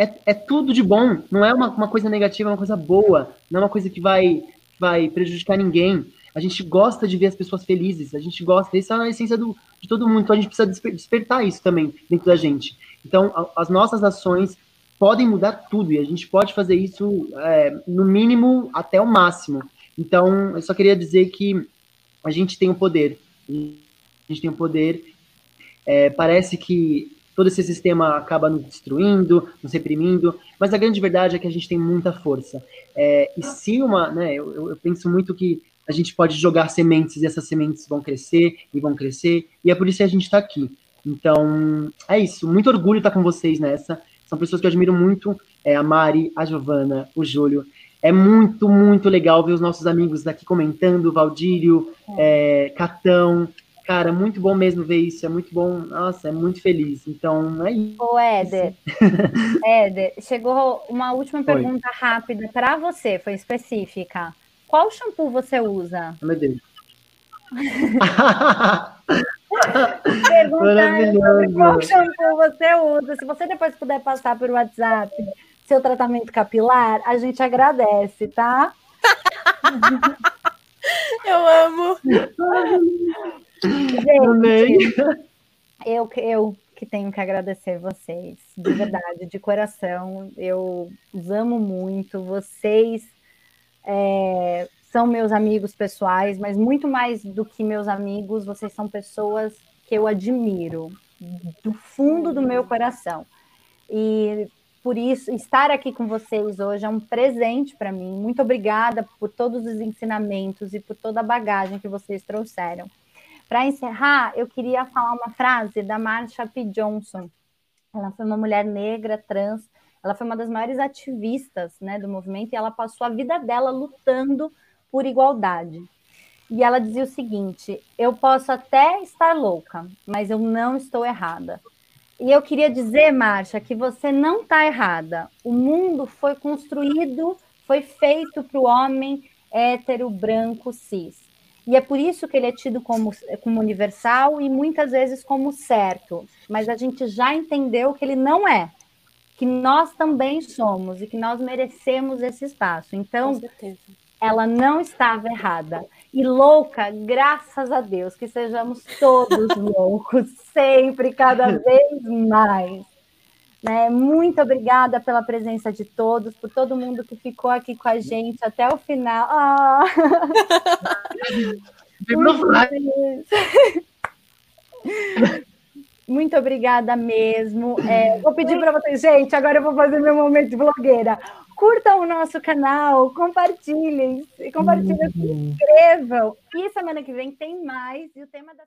é, é tudo de bom, não é uma, uma coisa negativa, é uma coisa boa, não é uma coisa que vai, vai prejudicar ninguém. A gente gosta de ver as pessoas felizes, a gente gosta, essa é a essência do, de todo mundo, então a gente precisa despertar isso também dentro da gente. Então, as nossas ações podem mudar tudo e a gente pode fazer isso é, no mínimo até o máximo. Então, eu só queria dizer que a gente tem o poder. A gente tem o poder. É, parece que todo esse sistema acaba nos destruindo, nos reprimindo, mas a grande verdade é que a gente tem muita força. É, e se uma, né, eu, eu penso muito que a gente pode jogar sementes e essas sementes vão crescer e vão crescer, e é por isso que a gente está aqui. Então, é isso. Muito orgulho estar com vocês nessa. São pessoas que eu admiro muito. É, a Mari, a Giovana, o Júlio. É muito, muito legal ver os nossos amigos daqui comentando, Valdírio, é. É, Catão. Cara, muito bom mesmo ver isso. É muito bom. Nossa, é muito feliz. Então, é isso. Ô, Éder, Éder, chegou uma última pergunta Oi. rápida para você, foi específica. Qual shampoo você usa? Meu Deus. Perguntando qual shampoo você usa. Se você depois puder passar por WhatsApp seu tratamento capilar, a gente agradece, tá? Eu amo. Gente, eu, eu que tenho que agradecer vocês, de verdade, de coração. Eu os amo muito. Vocês é, são meus amigos pessoais, mas muito mais do que meus amigos, vocês são pessoas que eu admiro do fundo do meu coração. E por isso, estar aqui com vocês hoje é um presente para mim. Muito obrigada por todos os ensinamentos e por toda a bagagem que vocês trouxeram. Para encerrar, eu queria falar uma frase da Marsha P. Johnson. Ela foi uma mulher negra, trans, ela foi uma das maiores ativistas né, do movimento e ela passou a vida dela lutando por igualdade. E ela dizia o seguinte: eu posso até estar louca, mas eu não estou errada. E eu queria dizer, Marcia, que você não está errada. O mundo foi construído, foi feito para o homem hétero, branco, cis. E é por isso que ele é tido como, como universal e muitas vezes como certo. Mas a gente já entendeu que ele não é. Que nós também somos e que nós merecemos esse espaço. Então, ela não estava errada. E louca, graças a Deus, que sejamos todos loucos, sempre, cada vez mais. Né? Muito obrigada pela presença de todos, por todo mundo que ficou aqui com a gente até o final. Ah. Muito obrigada mesmo. É, vou pedir para vocês, gente, agora eu vou fazer meu momento de blogueira curtam o nosso canal, compartilhem, compartilhem, se inscrevam. E semana que vem tem mais. E o tema da